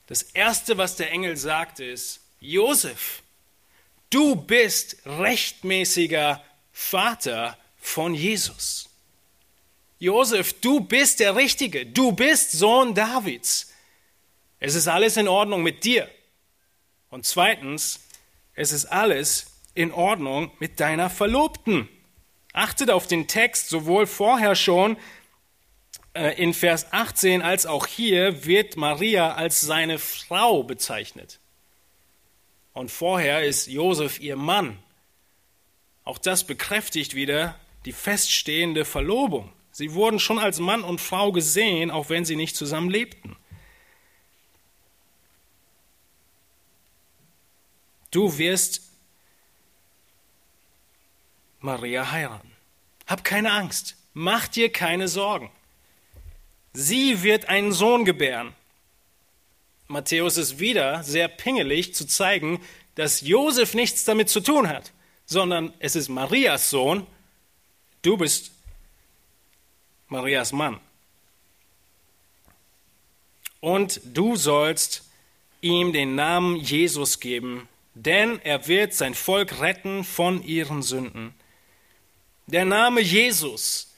Speaker 1: Das erste, was der Engel sagt, ist, Josef, du bist rechtmäßiger Vater von Jesus. Josef, du bist der Richtige, du bist Sohn Davids. Es ist alles in Ordnung mit dir. Und zweitens, es ist alles in Ordnung mit deiner Verlobten. Achtet auf den Text, sowohl vorher schon äh, in Vers 18 als auch hier wird Maria als seine Frau bezeichnet. Und vorher ist Josef ihr Mann. Auch das bekräftigt wieder die feststehende Verlobung. Sie wurden schon als Mann und Frau gesehen, auch wenn sie nicht zusammen lebten. Du wirst Maria heiraten. Hab keine Angst. Mach dir keine Sorgen. Sie wird einen Sohn gebären. Matthäus ist wieder sehr pingelig zu zeigen, dass Josef nichts damit zu tun hat, sondern es ist Marias Sohn. Du bist Marias Mann. Und du sollst ihm den Namen Jesus geben, denn er wird sein Volk retten von ihren Sünden. Der Name Jesus,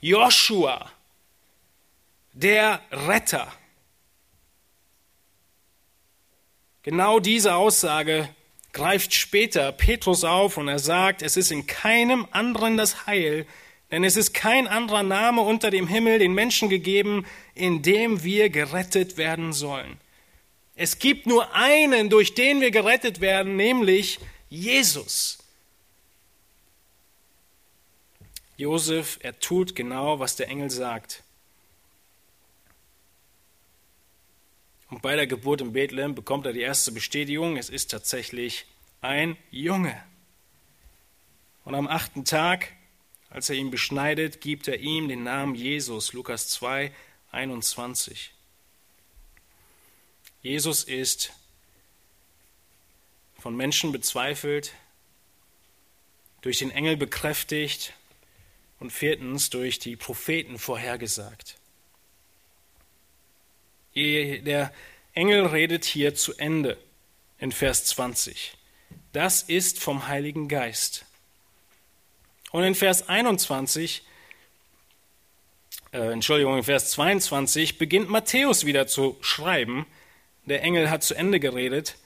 Speaker 1: Joshua, der Retter. Genau diese Aussage greift später Petrus auf und er sagt, es ist in keinem anderen das Heil, denn es ist kein anderer Name unter dem Himmel den Menschen gegeben, in dem wir gerettet werden sollen. Es gibt nur einen, durch den wir gerettet werden, nämlich Jesus. Josef, er tut genau, was der Engel sagt. Und bei der Geburt in Bethlehem bekommt er die erste Bestätigung, es ist tatsächlich ein Junge. Und am achten Tag, als er ihn beschneidet, gibt er ihm den Namen Jesus, Lukas 2, 21. Jesus ist von Menschen bezweifelt, durch den Engel bekräftigt und viertens durch die Propheten vorhergesagt. Der Engel redet hier zu Ende in Vers 20. Das ist vom Heiligen Geist. Und in Vers 21, äh, Entschuldigung, in Vers 22 beginnt Matthäus wieder zu schreiben. Der Engel hat zu Ende geredet.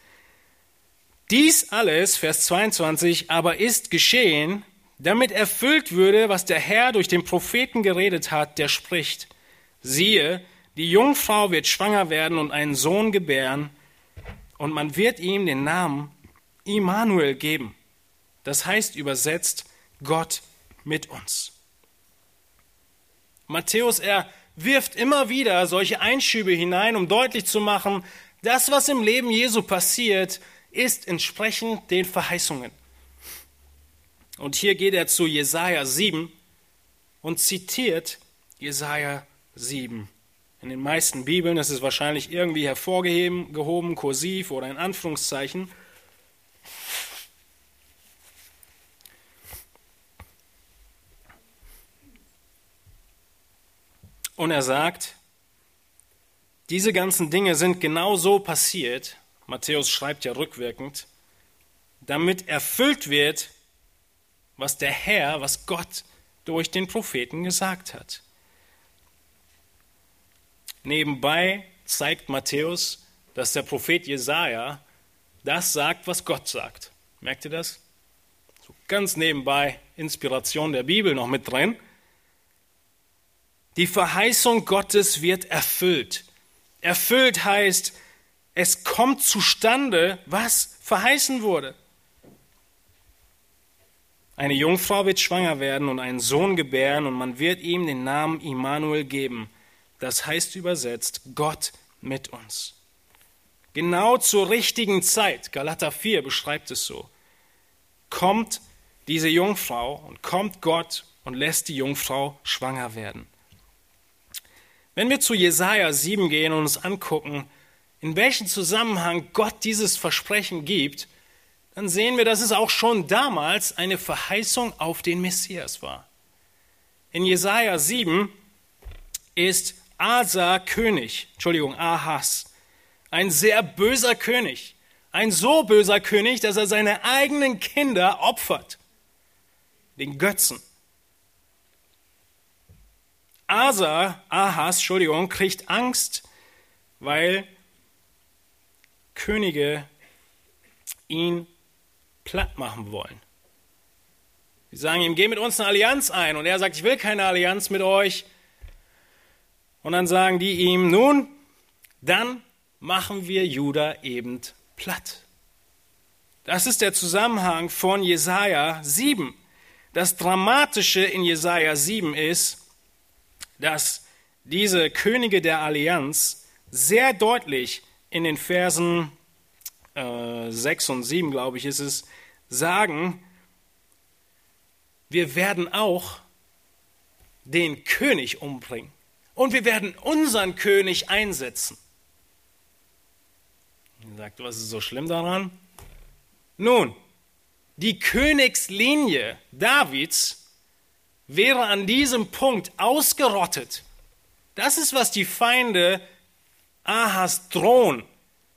Speaker 1: Dies alles, Vers 22, aber ist geschehen, damit erfüllt würde, was der Herr durch den Propheten geredet hat, der spricht. Siehe, die Jungfrau wird schwanger werden und einen Sohn gebären, und man wird ihm den Namen Immanuel geben. Das heißt übersetzt Gott mit uns. Matthäus, er wirft immer wieder solche Einschübe hinein, um deutlich zu machen, das, was im Leben Jesu passiert, ist entsprechend den Verheißungen. Und hier geht er zu Jesaja 7 und zitiert Jesaja 7. In den meisten Bibeln ist es wahrscheinlich irgendwie hervorgehoben, gehoben, kursiv oder in Anführungszeichen. Und er sagt, diese ganzen Dinge sind genau so passiert, Matthäus schreibt ja rückwirkend, damit erfüllt wird, was der Herr, was Gott durch den Propheten gesagt hat. Nebenbei zeigt Matthäus, dass der Prophet Jesaja das sagt, was Gott sagt. Merkt ihr das? So ganz nebenbei Inspiration der Bibel noch mit drin. Die Verheißung Gottes wird erfüllt. Erfüllt heißt, es kommt zustande, was verheißen wurde. Eine Jungfrau wird schwanger werden und einen Sohn gebären und man wird ihm den Namen Immanuel geben. Das heißt übersetzt Gott mit uns. Genau zur richtigen Zeit, Galater 4 beschreibt es so, kommt diese Jungfrau und kommt Gott und lässt die Jungfrau schwanger werden. Wenn wir zu Jesaja 7 gehen und uns angucken, in welchem Zusammenhang Gott dieses Versprechen gibt, dann sehen wir, dass es auch schon damals eine Verheißung auf den Messias war. In Jesaja 7 ist Asa König, Entschuldigung, Ahas, ein sehr böser König, Ein so böser König, dass er seine eigenen Kinder opfert. Den Götzen. Asa, Ahas, Entschuldigung, kriegt Angst, weil Könige ihn platt machen wollen. Sie sagen ihm, geh mit uns eine Allianz ein. Und er sagt, ich will keine Allianz mit euch. Und dann sagen die ihm, nun, dann machen wir Juda eben platt. Das ist der Zusammenhang von Jesaja 7. Das Dramatische in Jesaja 7 ist, dass diese Könige der Allianz sehr deutlich in den Versen äh, 6 und 7, glaube ich, ist es, sagen, wir werden auch den König umbringen und wir werden unseren König einsetzen. Er sagt, was ist so schlimm daran? Nun, die Königslinie Davids wäre an diesem Punkt ausgerottet. Das ist, was die Feinde Ahas drohen.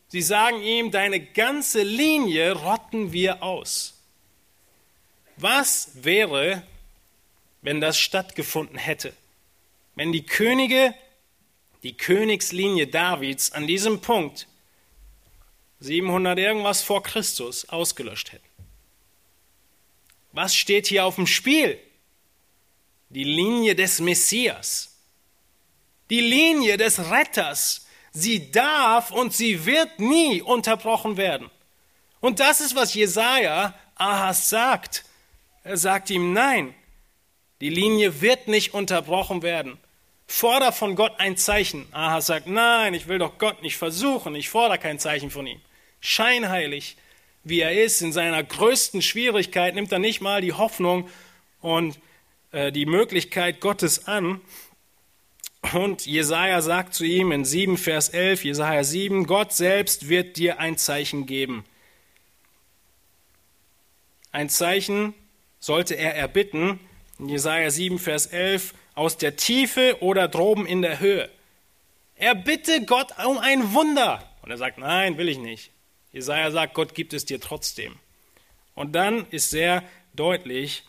Speaker 1: Sie sagen ihm, deine ganze Linie rotten wir aus. Was wäre, wenn das stattgefunden hätte? Wenn die Könige, die Königslinie Davids an diesem Punkt 700 irgendwas vor Christus ausgelöscht hätten. Was steht hier auf dem Spiel? Die Linie des Messias. Die Linie des Retters. Sie darf und sie wird nie unterbrochen werden. Und das ist, was Jesaja Ahas sagt. Er sagt ihm, nein, die Linie wird nicht unterbrochen werden. Forder von Gott ein Zeichen. Ahas sagt, nein, ich will doch Gott nicht versuchen, ich fordere kein Zeichen von ihm. Scheinheilig, wie er ist, in seiner größten Schwierigkeit, nimmt er nicht mal die Hoffnung und äh, die Möglichkeit Gottes an. Und Jesaja sagt zu ihm in 7, Vers 11, Jesaja 7, Gott selbst wird dir ein Zeichen geben. Ein Zeichen, sollte er erbitten, in Jesaja 7, Vers 11, aus der Tiefe oder droben in der Höhe. Er bitte Gott um ein Wunder. Und er sagt, nein, will ich nicht. Jesaja sagt, Gott gibt es dir trotzdem. Und dann ist sehr deutlich,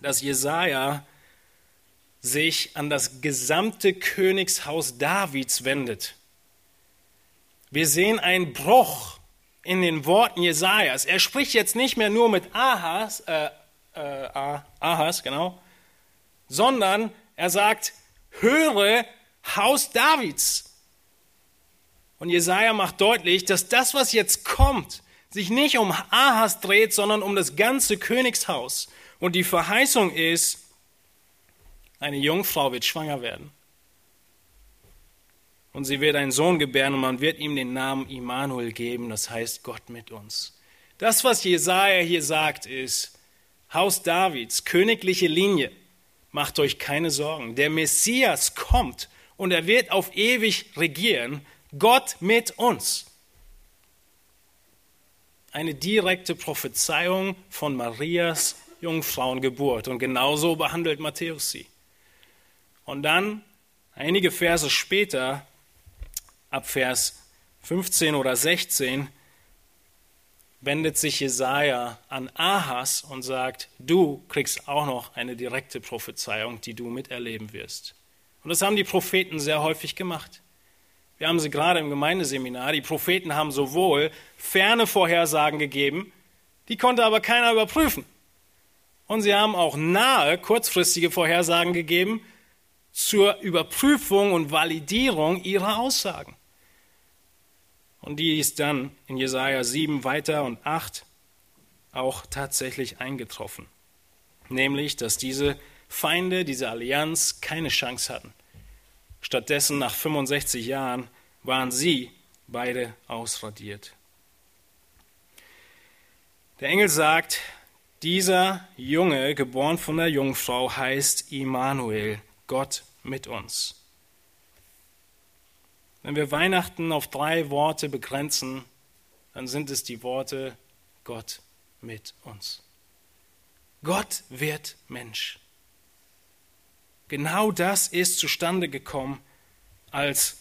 Speaker 1: dass Jesaja sich an das gesamte Königshaus Davids wendet. Wir sehen einen Bruch in den Worten Jesajas. Er spricht jetzt nicht mehr nur mit Ahas, äh, äh, Ahas, genau, sondern er sagt, höre Haus Davids. Und Jesaja macht deutlich, dass das, was jetzt kommt, sich nicht um Ahas dreht, sondern um das ganze Königshaus. Und die Verheißung ist, eine Jungfrau wird schwanger werden. Und sie wird einen Sohn gebären und man wird ihm den Namen Immanuel geben, das heißt Gott mit uns. Das, was Jesaja hier sagt, ist, Haus Davids, königliche Linie, macht euch keine Sorgen. Der Messias kommt und er wird auf ewig regieren. Gott mit uns. Eine direkte Prophezeiung von Marias Jungfrauengeburt und genauso behandelt Matthäus sie. Und dann, einige Verse später, ab Vers 15 oder 16, wendet sich Jesaja an Ahas und sagt: Du kriegst auch noch eine direkte Prophezeiung, die du miterleben wirst. Und das haben die Propheten sehr häufig gemacht. Wir haben sie gerade im Gemeindeseminar. Die Propheten haben sowohl ferne Vorhersagen gegeben, die konnte aber keiner überprüfen. Und sie haben auch nahe, kurzfristige Vorhersagen gegeben zur Überprüfung und Validierung ihrer Aussagen. Und die ist dann in Jesaja 7 weiter und 8 auch tatsächlich eingetroffen. Nämlich, dass diese Feinde, diese Allianz keine Chance hatten. Stattdessen, nach 65 Jahren, waren sie beide ausradiert. Der Engel sagt, dieser Junge, geboren von der Jungfrau, heißt Immanuel, Gott mit uns. Wenn wir Weihnachten auf drei Worte begrenzen, dann sind es die Worte Gott mit uns. Gott wird Mensch. Genau das ist zustande gekommen, als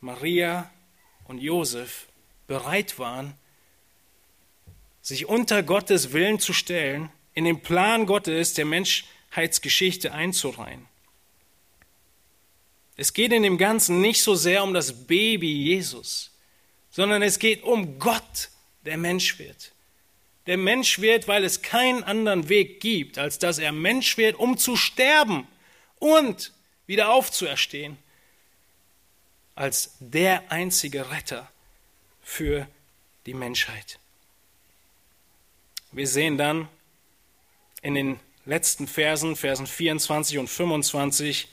Speaker 1: Maria und Josef bereit waren, sich unter Gottes Willen zu stellen, in den Plan Gottes der Menschheitsgeschichte einzureihen. Es geht in dem Ganzen nicht so sehr um das Baby Jesus, sondern es geht um Gott, der Mensch wird. Der Mensch wird, weil es keinen anderen Weg gibt, als dass er Mensch wird, um zu sterben und wieder aufzuerstehen, als der einzige Retter für die Menschheit. Wir sehen dann in den letzten Versen, Versen 24 und 25,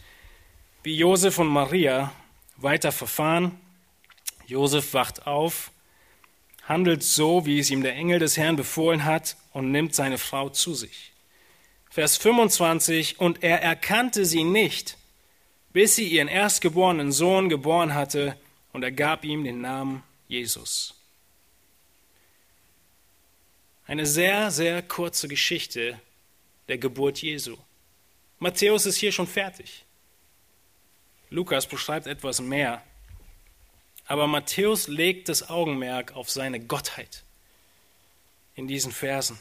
Speaker 1: wie Josef und Maria weiter verfahren. Josef wacht auf, handelt so, wie es ihm der Engel des Herrn befohlen hat, und nimmt seine Frau zu sich. Vers 25, und er erkannte sie nicht, bis sie ihren erstgeborenen Sohn geboren hatte, und er gab ihm den Namen Jesus. Eine sehr, sehr kurze Geschichte der Geburt Jesu. Matthäus ist hier schon fertig. Lukas beschreibt etwas mehr. Aber Matthäus legt das Augenmerk auf seine Gottheit in diesen Versen.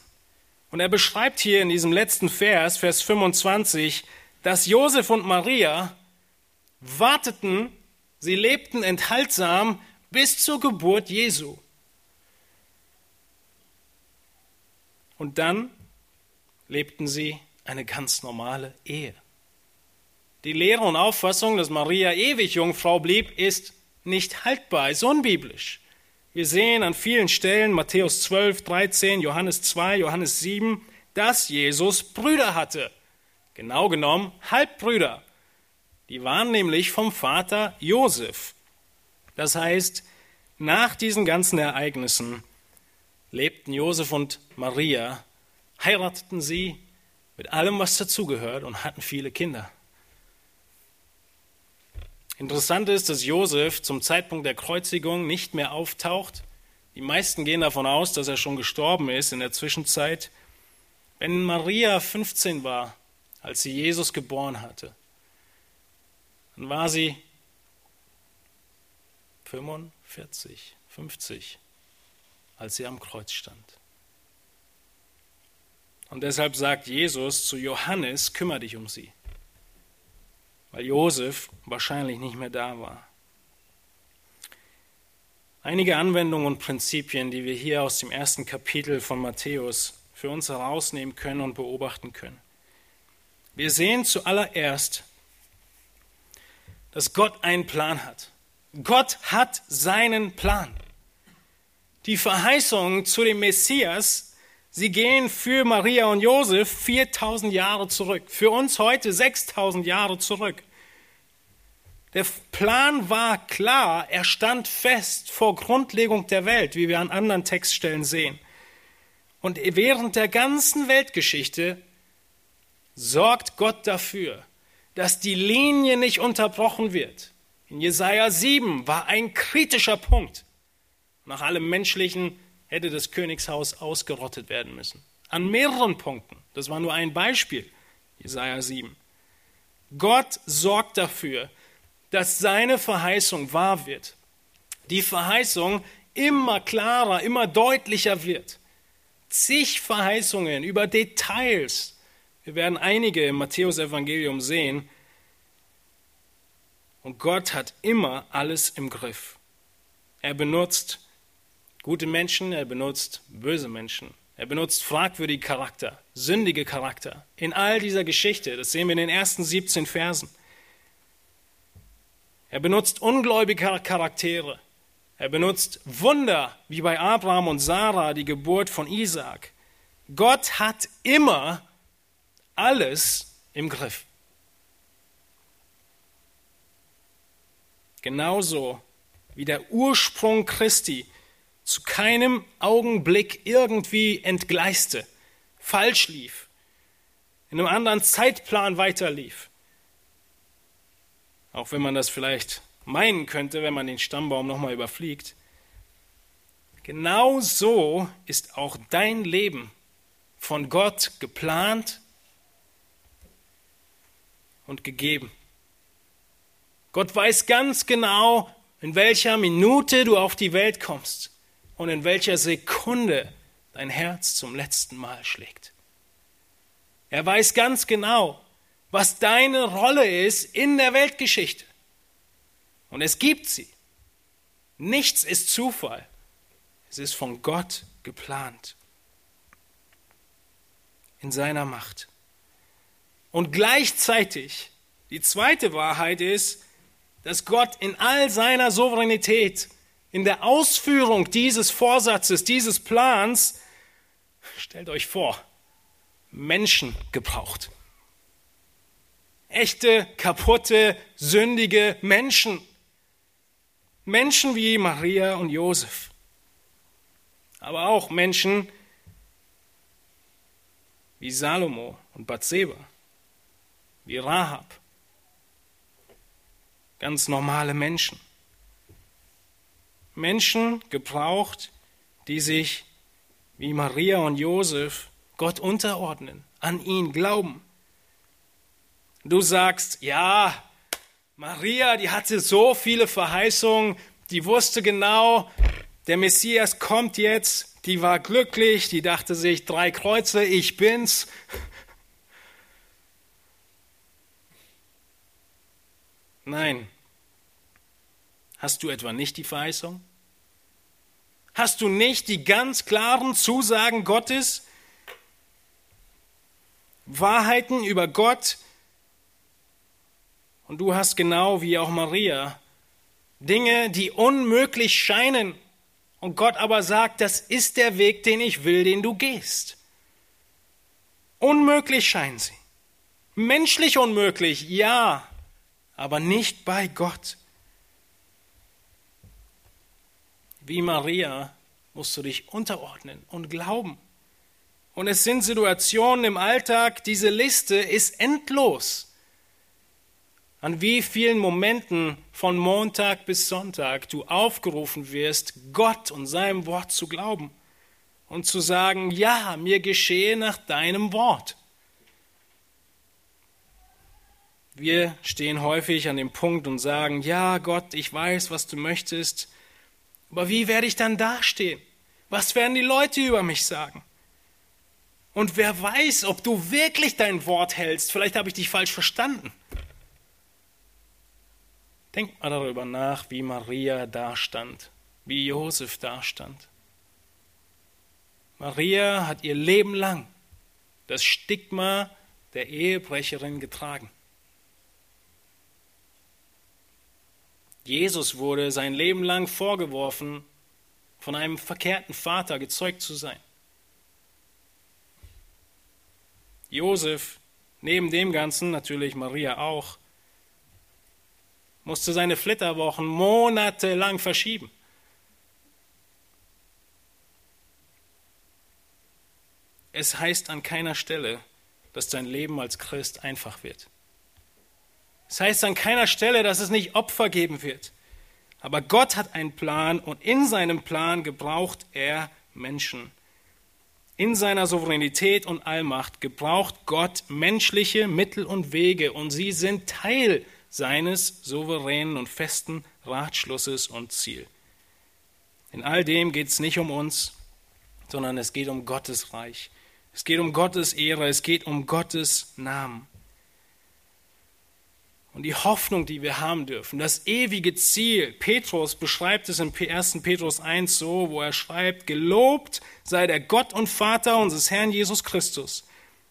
Speaker 1: Und er beschreibt hier in diesem letzten Vers, Vers 25, dass Josef und Maria warteten, sie lebten enthaltsam bis zur Geburt Jesu. Und dann lebten sie eine ganz normale Ehe. Die Lehre und Auffassung, dass Maria ewig Jungfrau blieb, ist nicht haltbar, ist unbiblisch. Wir sehen an vielen Stellen, Matthäus 12, 13, Johannes 2, Johannes 7, dass Jesus Brüder hatte. Genau genommen Halbbrüder. Die waren nämlich vom Vater Josef. Das heißt, nach diesen ganzen Ereignissen lebten Josef und Maria, heirateten sie mit allem, was dazugehört und hatten viele Kinder. Interessant ist, dass Josef zum Zeitpunkt der Kreuzigung nicht mehr auftaucht. Die meisten gehen davon aus, dass er schon gestorben ist in der Zwischenzeit. Wenn Maria 15 war, als sie Jesus geboren hatte, dann war sie 45, 50, als sie am Kreuz stand. Und deshalb sagt Jesus zu Johannes, kümmere dich um sie weil Josef wahrscheinlich nicht mehr da war. Einige Anwendungen und Prinzipien, die wir hier aus dem ersten Kapitel von Matthäus für uns herausnehmen können und beobachten können. Wir sehen zuallererst, dass Gott einen Plan hat. Gott hat seinen Plan. Die Verheißungen zu dem Messias, sie gehen für Maria und Josef 4000 Jahre zurück, für uns heute 6000 Jahre zurück. Der Plan war klar, er stand fest vor Grundlegung der Welt, wie wir an anderen Textstellen sehen. Und während der ganzen Weltgeschichte sorgt Gott dafür, dass die Linie nicht unterbrochen wird. In Jesaja 7 war ein kritischer Punkt. Nach allem Menschlichen hätte das Königshaus ausgerottet werden müssen. An mehreren Punkten. Das war nur ein Beispiel. Jesaja 7. Gott sorgt dafür, dass seine Verheißung wahr wird. Die Verheißung immer klarer, immer deutlicher wird. Zig Verheißungen über Details. Wir werden einige im Matthäusevangelium sehen. Und Gott hat immer alles im Griff. Er benutzt gute Menschen, er benutzt böse Menschen. Er benutzt fragwürdige Charakter, sündige Charakter. In all dieser Geschichte, das sehen wir in den ersten 17 Versen. Er benutzt ungläubige Charaktere. Er benutzt Wunder, wie bei Abraham und Sarah, die Geburt von Isaak. Gott hat immer alles im Griff. Genauso wie der Ursprung Christi zu keinem Augenblick irgendwie entgleiste, falsch lief, in einem anderen Zeitplan weiterlief. Auch wenn man das vielleicht meinen könnte, wenn man den Stammbaum nochmal überfliegt. Genau so ist auch dein Leben von Gott geplant und gegeben. Gott weiß ganz genau, in welcher Minute du auf die Welt kommst und in welcher Sekunde dein Herz zum letzten Mal schlägt. Er weiß ganz genau, was deine Rolle ist in der Weltgeschichte. Und es gibt sie. Nichts ist Zufall. Es ist von Gott geplant. In seiner Macht. Und gleichzeitig, die zweite Wahrheit ist, dass Gott in all seiner Souveränität, in der Ausführung dieses Vorsatzes, dieses Plans, stellt euch vor, Menschen gebraucht. Echte, kaputte, sündige Menschen. Menschen wie Maria und Josef. Aber auch Menschen wie Salomo und Bathseba, wie Rahab. Ganz normale Menschen. Menschen gebraucht, die sich wie Maria und Josef Gott unterordnen, an ihn glauben. Du sagst, ja, Maria, die hatte so viele Verheißungen, die wusste genau, der Messias kommt jetzt, die war glücklich, die dachte sich, drei Kreuze, ich bin's. Nein. Hast du etwa nicht die Verheißung? Hast du nicht die ganz klaren Zusagen Gottes? Wahrheiten über Gott? Und du hast genau wie auch Maria Dinge, die unmöglich scheinen. Und Gott aber sagt, das ist der Weg, den ich will, den du gehst. Unmöglich scheinen sie. Menschlich unmöglich, ja, aber nicht bei Gott. Wie Maria musst du dich unterordnen und glauben. Und es sind Situationen im Alltag, diese Liste ist endlos an wie vielen Momenten von Montag bis Sonntag du aufgerufen wirst, Gott und seinem Wort zu glauben und zu sagen, ja, mir geschehe nach deinem Wort. Wir stehen häufig an dem Punkt und sagen, ja, Gott, ich weiß, was du möchtest, aber wie werde ich dann dastehen? Was werden die Leute über mich sagen? Und wer weiß, ob du wirklich dein Wort hältst? Vielleicht habe ich dich falsch verstanden. Denkt mal darüber nach, wie Maria dastand, wie Josef dastand. Maria hat ihr Leben lang das Stigma der Ehebrecherin getragen. Jesus wurde sein Leben lang vorgeworfen, von einem verkehrten Vater gezeugt zu sein. Josef, neben dem Ganzen natürlich Maria auch, musste seine Flitterwochen monatelang verschieben. Es heißt an keiner Stelle, dass dein Leben als Christ einfach wird. Es heißt an keiner Stelle, dass es nicht Opfer geben wird. Aber Gott hat einen Plan und in seinem Plan gebraucht er Menschen. In seiner Souveränität und Allmacht gebraucht Gott menschliche Mittel und Wege und sie sind Teil seines souveränen und festen Ratschlusses und Ziel. In all dem geht es nicht um uns, sondern es geht um Gottes Reich. Es geht um Gottes Ehre, es geht um Gottes Namen. Und die Hoffnung, die wir haben dürfen, das ewige Ziel. Petrus beschreibt es in 1. Petrus 1 so, wo er schreibt, gelobt sei der Gott und Vater unseres Herrn Jesus Christus,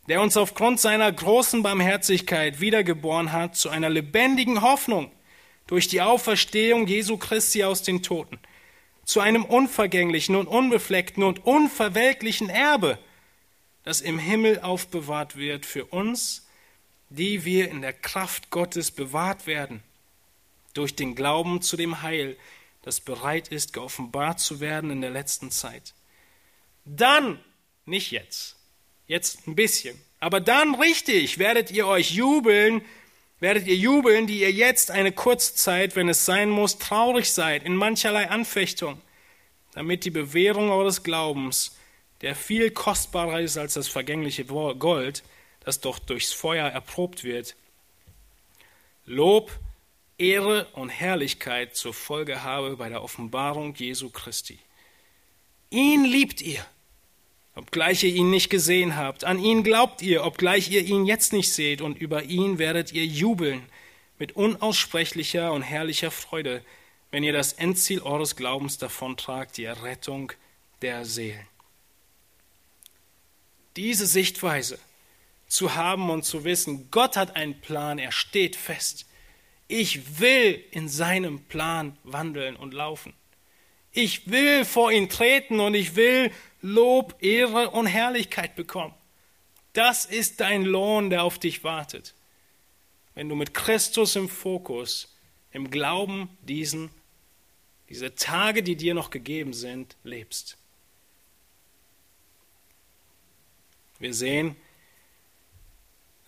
Speaker 1: der uns aufgrund seiner großen Barmherzigkeit wiedergeboren hat zu einer lebendigen Hoffnung durch die Auferstehung Jesu Christi aus den Toten, zu einem unvergänglichen und unbefleckten und unverwelklichen Erbe, das im Himmel aufbewahrt wird für uns, die wir in der Kraft Gottes bewahrt werden, durch den Glauben zu dem Heil, das bereit ist, geoffenbart zu werden in der letzten Zeit. Dann, nicht jetzt, Jetzt ein bisschen. Aber dann richtig werdet ihr euch jubeln, werdet ihr jubeln, die ihr jetzt eine kurze Zeit, wenn es sein muss, traurig seid in mancherlei Anfechtung, damit die Bewährung eures Glaubens, der viel kostbarer ist als das vergängliche Gold, das doch durchs Feuer erprobt wird, Lob, Ehre und Herrlichkeit zur Folge habe bei der Offenbarung Jesu Christi. Ihn liebt ihr obgleich ihr ihn nicht gesehen habt. An ihn glaubt ihr, obgleich ihr ihn jetzt nicht seht, und über ihn werdet ihr jubeln mit unaussprechlicher und herrlicher Freude, wenn ihr das Endziel eures Glaubens davontragt, die Errettung der Seelen. Diese Sichtweise zu haben und zu wissen, Gott hat einen Plan, er steht fest. Ich will in seinem Plan wandeln und laufen. Ich will vor ihn treten und ich will Lob, Ehre und Herrlichkeit bekommen. Das ist dein Lohn, der auf dich wartet. Wenn du mit Christus im Fokus, im Glauben diesen, diese Tage, die dir noch gegeben sind, lebst. Wir sehen,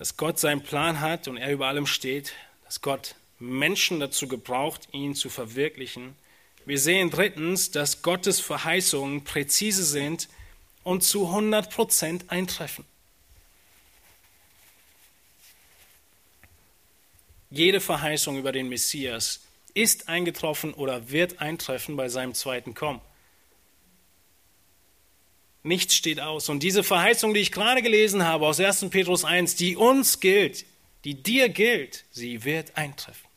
Speaker 1: dass Gott seinen Plan hat und er über allem steht, dass Gott Menschen dazu gebraucht, ihn zu verwirklichen. Wir sehen drittens, dass Gottes Verheißungen präzise sind und zu 100 Prozent eintreffen. Jede Verheißung über den Messias ist eingetroffen oder wird eintreffen bei seinem zweiten Kommen. Nichts steht aus. Und diese Verheißung, die ich gerade gelesen habe aus 1. Petrus 1, die uns gilt, die dir gilt, sie wird eintreffen.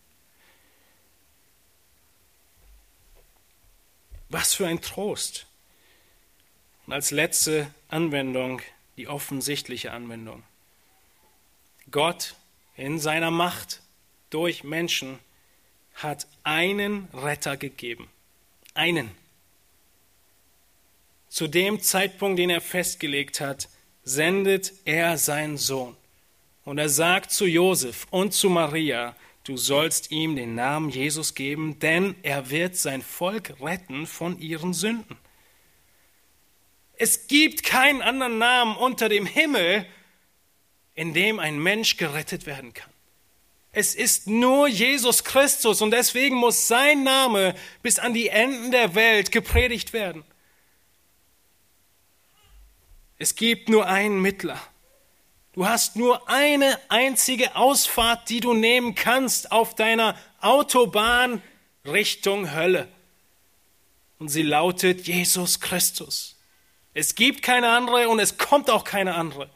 Speaker 1: Was für ein Trost. Und als letzte Anwendung die offensichtliche Anwendung. Gott in seiner Macht durch Menschen hat einen Retter gegeben. Einen zu dem Zeitpunkt, den er festgelegt hat, sendet er seinen Sohn. Und er sagt zu Josef und zu Maria, du sollst ihm den Namen Jesus geben, denn er wird sein Volk retten von ihren Sünden. Es gibt keinen anderen Namen unter dem Himmel, in dem ein Mensch gerettet werden kann. Es ist nur Jesus Christus und deswegen muss sein Name bis an die Enden der Welt gepredigt werden. Es gibt nur einen Mittler. Du hast nur eine einzige Ausfahrt, die du nehmen kannst auf deiner Autobahn Richtung Hölle. Und sie lautet Jesus Christus. Es gibt keine andere und es kommt auch keine andere.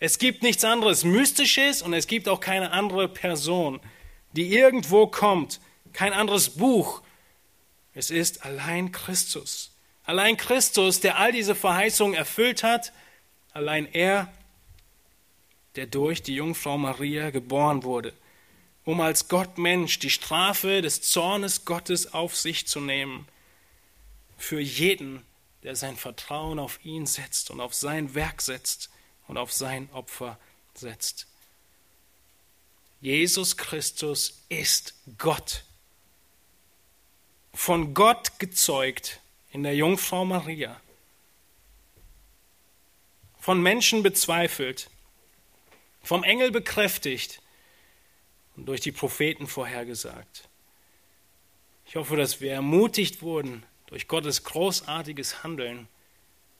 Speaker 1: Es gibt nichts anderes Mystisches und es gibt auch keine andere Person, die irgendwo kommt, kein anderes Buch. Es ist allein Christus. Allein Christus, der all diese Verheißungen erfüllt hat, allein er, der durch die Jungfrau Maria geboren wurde, um als Gott Mensch die Strafe des Zornes Gottes auf sich zu nehmen, für jeden, der sein Vertrauen auf ihn setzt und auf sein Werk setzt und auf sein Opfer setzt. Jesus Christus ist Gott, von Gott gezeugt in der Jungfrau Maria, von Menschen bezweifelt, vom Engel bekräftigt und durch die Propheten vorhergesagt. Ich hoffe, dass wir ermutigt wurden durch Gottes großartiges Handeln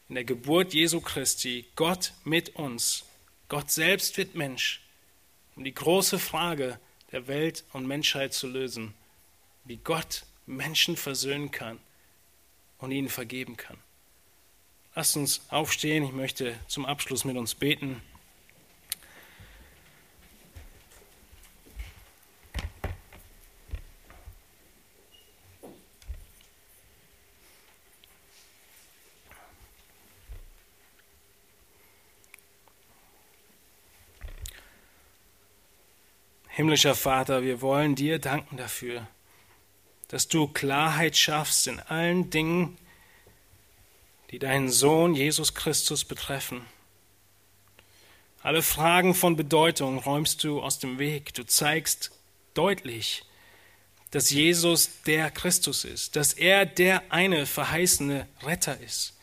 Speaker 1: in der Geburt Jesu Christi, Gott mit uns. Gott selbst wird Mensch, um die große Frage der Welt und Menschheit zu lösen, wie Gott Menschen versöhnen kann und ihnen vergeben kann. Lasst uns aufstehen. Ich möchte zum Abschluss mit uns beten. Himmlischer Vater, wir wollen dir danken dafür, dass du Klarheit schaffst in allen Dingen, die deinen Sohn Jesus Christus betreffen. Alle Fragen von Bedeutung räumst du aus dem Weg. Du zeigst deutlich, dass Jesus der Christus ist, dass er der eine verheißene Retter ist.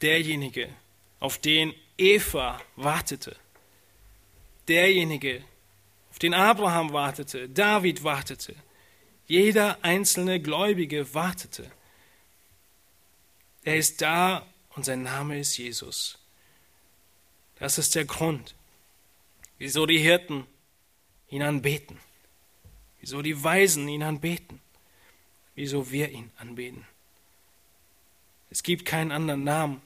Speaker 1: Derjenige, auf den Eva wartete. Derjenige, den Abraham wartete, David wartete, jeder einzelne Gläubige wartete. Er ist da und sein Name ist Jesus. Das ist der Grund, wieso die Hirten ihn anbeten, wieso die Weisen ihn anbeten, wieso wir ihn anbeten. Es gibt keinen anderen Namen,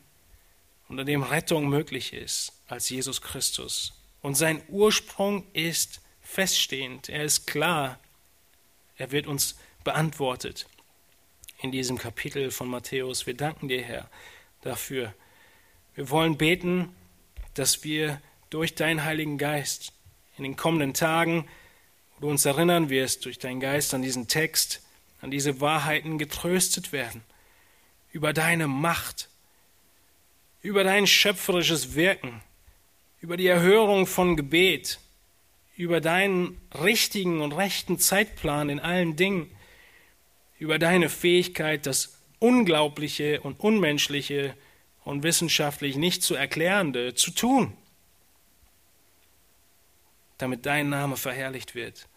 Speaker 1: unter dem Rettung möglich ist, als Jesus Christus. Und sein Ursprung ist feststehend, er ist klar, er wird uns beantwortet in diesem Kapitel von Matthäus. Wir danken dir, Herr, dafür. Wir wollen beten, dass wir durch deinen Heiligen Geist in den kommenden Tagen, wo du uns erinnern wirst, durch deinen Geist an diesen Text, an diese Wahrheiten getröstet werden, über deine Macht, über dein schöpferisches Wirken, über die Erhörung von Gebet, über deinen richtigen und rechten Zeitplan in allen Dingen, über deine Fähigkeit, das Unglaubliche und Unmenschliche und wissenschaftlich nicht zu erklärende zu tun, damit dein Name verherrlicht wird.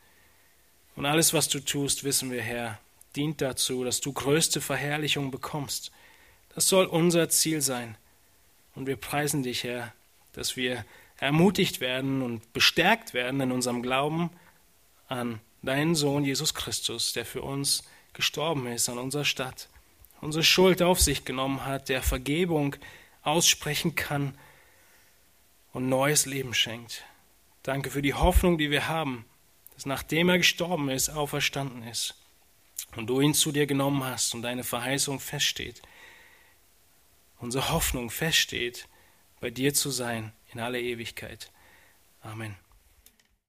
Speaker 1: Und alles, was du tust, wissen wir, Herr, dient dazu, dass du größte Verherrlichung bekommst. Das soll unser Ziel sein. Und wir preisen dich, Herr, dass wir ermutigt werden und bestärkt werden in unserem Glauben an deinen Sohn Jesus Christus, der für uns gestorben ist an unserer Stadt, unsere Schuld auf sich genommen hat, der Vergebung aussprechen kann und neues Leben schenkt. Danke für die Hoffnung, die wir haben, dass nachdem er gestorben ist, auferstanden ist und du ihn zu dir genommen hast und deine Verheißung feststeht. Unsere Hoffnung feststeht, bei dir zu sein in alle Ewigkeit. Amen.